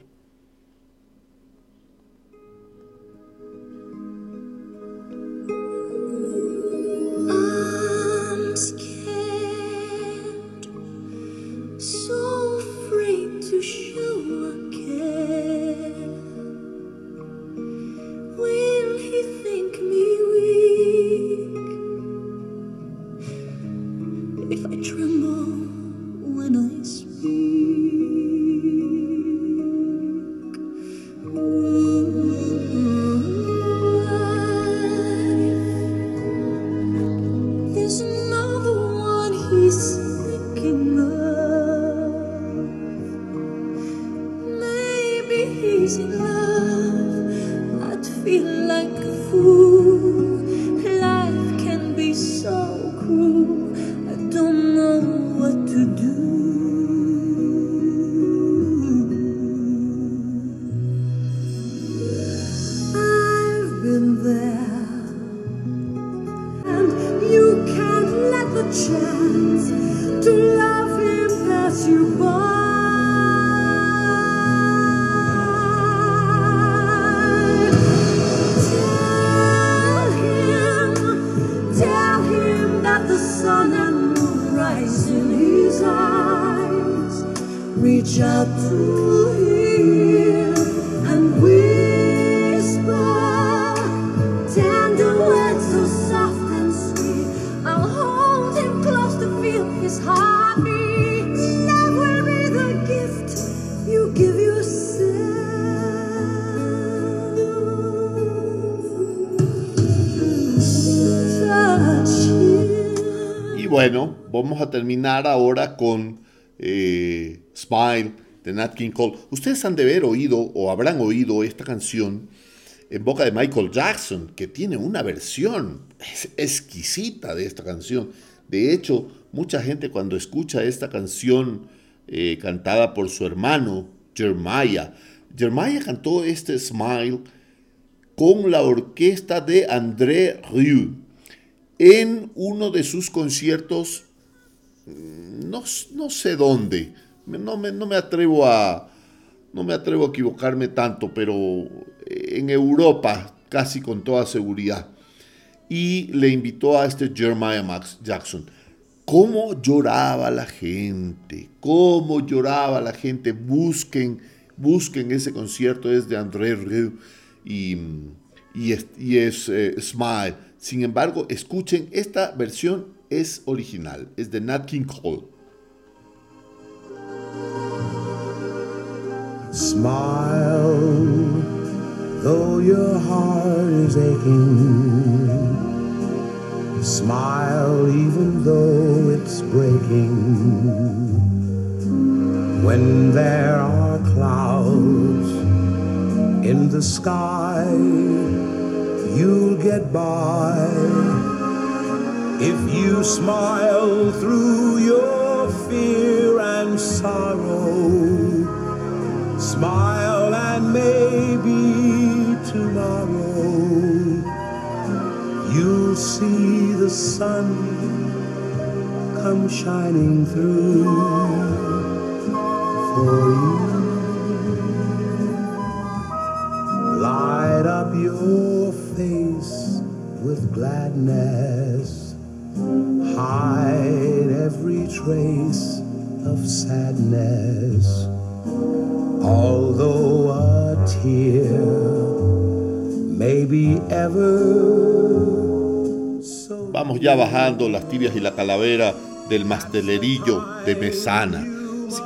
Terminar ahora con eh, Smile de Nat King Cole. Ustedes han de haber oído o habrán oído esta canción en boca de Michael Jackson, que tiene una versión exquisita de esta canción. De hecho, mucha gente cuando escucha esta canción eh, cantada por su hermano Jeremiah, Jeremiah cantó este Smile con la orquesta de André Rieu en uno de sus conciertos, no, no sé dónde, no me, no me atrevo a no me atrevo a equivocarme tanto, pero en Europa casi con toda seguridad. Y le invitó a este Jeremiah Max Jackson. ¿Cómo lloraba la gente? ¿Cómo lloraba la gente? Busquen, busquen ese concierto, es de André Rieu y, y es, y es, eh, Smile. Sin embargo, escuchen, esta versión es original, es de Nat King Cole. Smile, though your heart is aching. Smile, even though it's breaking. When there are clouds in the sky, you'll get by. If you smile through your fear and sorrow. Smile and maybe tomorrow you'll see the sun come shining through for you. Light up your face with gladness, every trace of sadness. Although a tear ever Vamos ya bajando las tibias y la calavera del mastelerillo de Mesana. Si,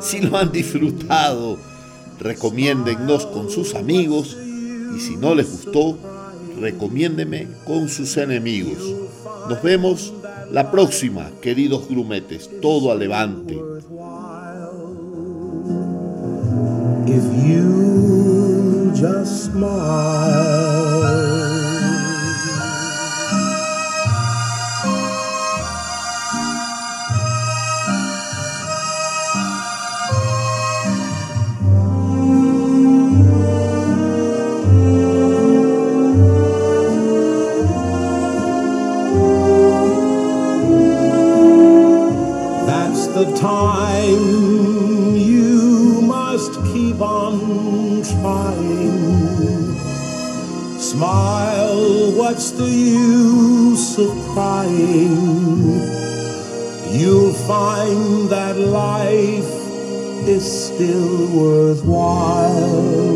si lo han disfrutado, recomiéndennos con sus amigos y si no les gustó, recomiéndeme con sus enemigos. Nos vemos la próxima, queridos grumetes. Todo a levante. The time you must keep on trying. Smile, what's the use of crying? You'll find that life is still worthwhile.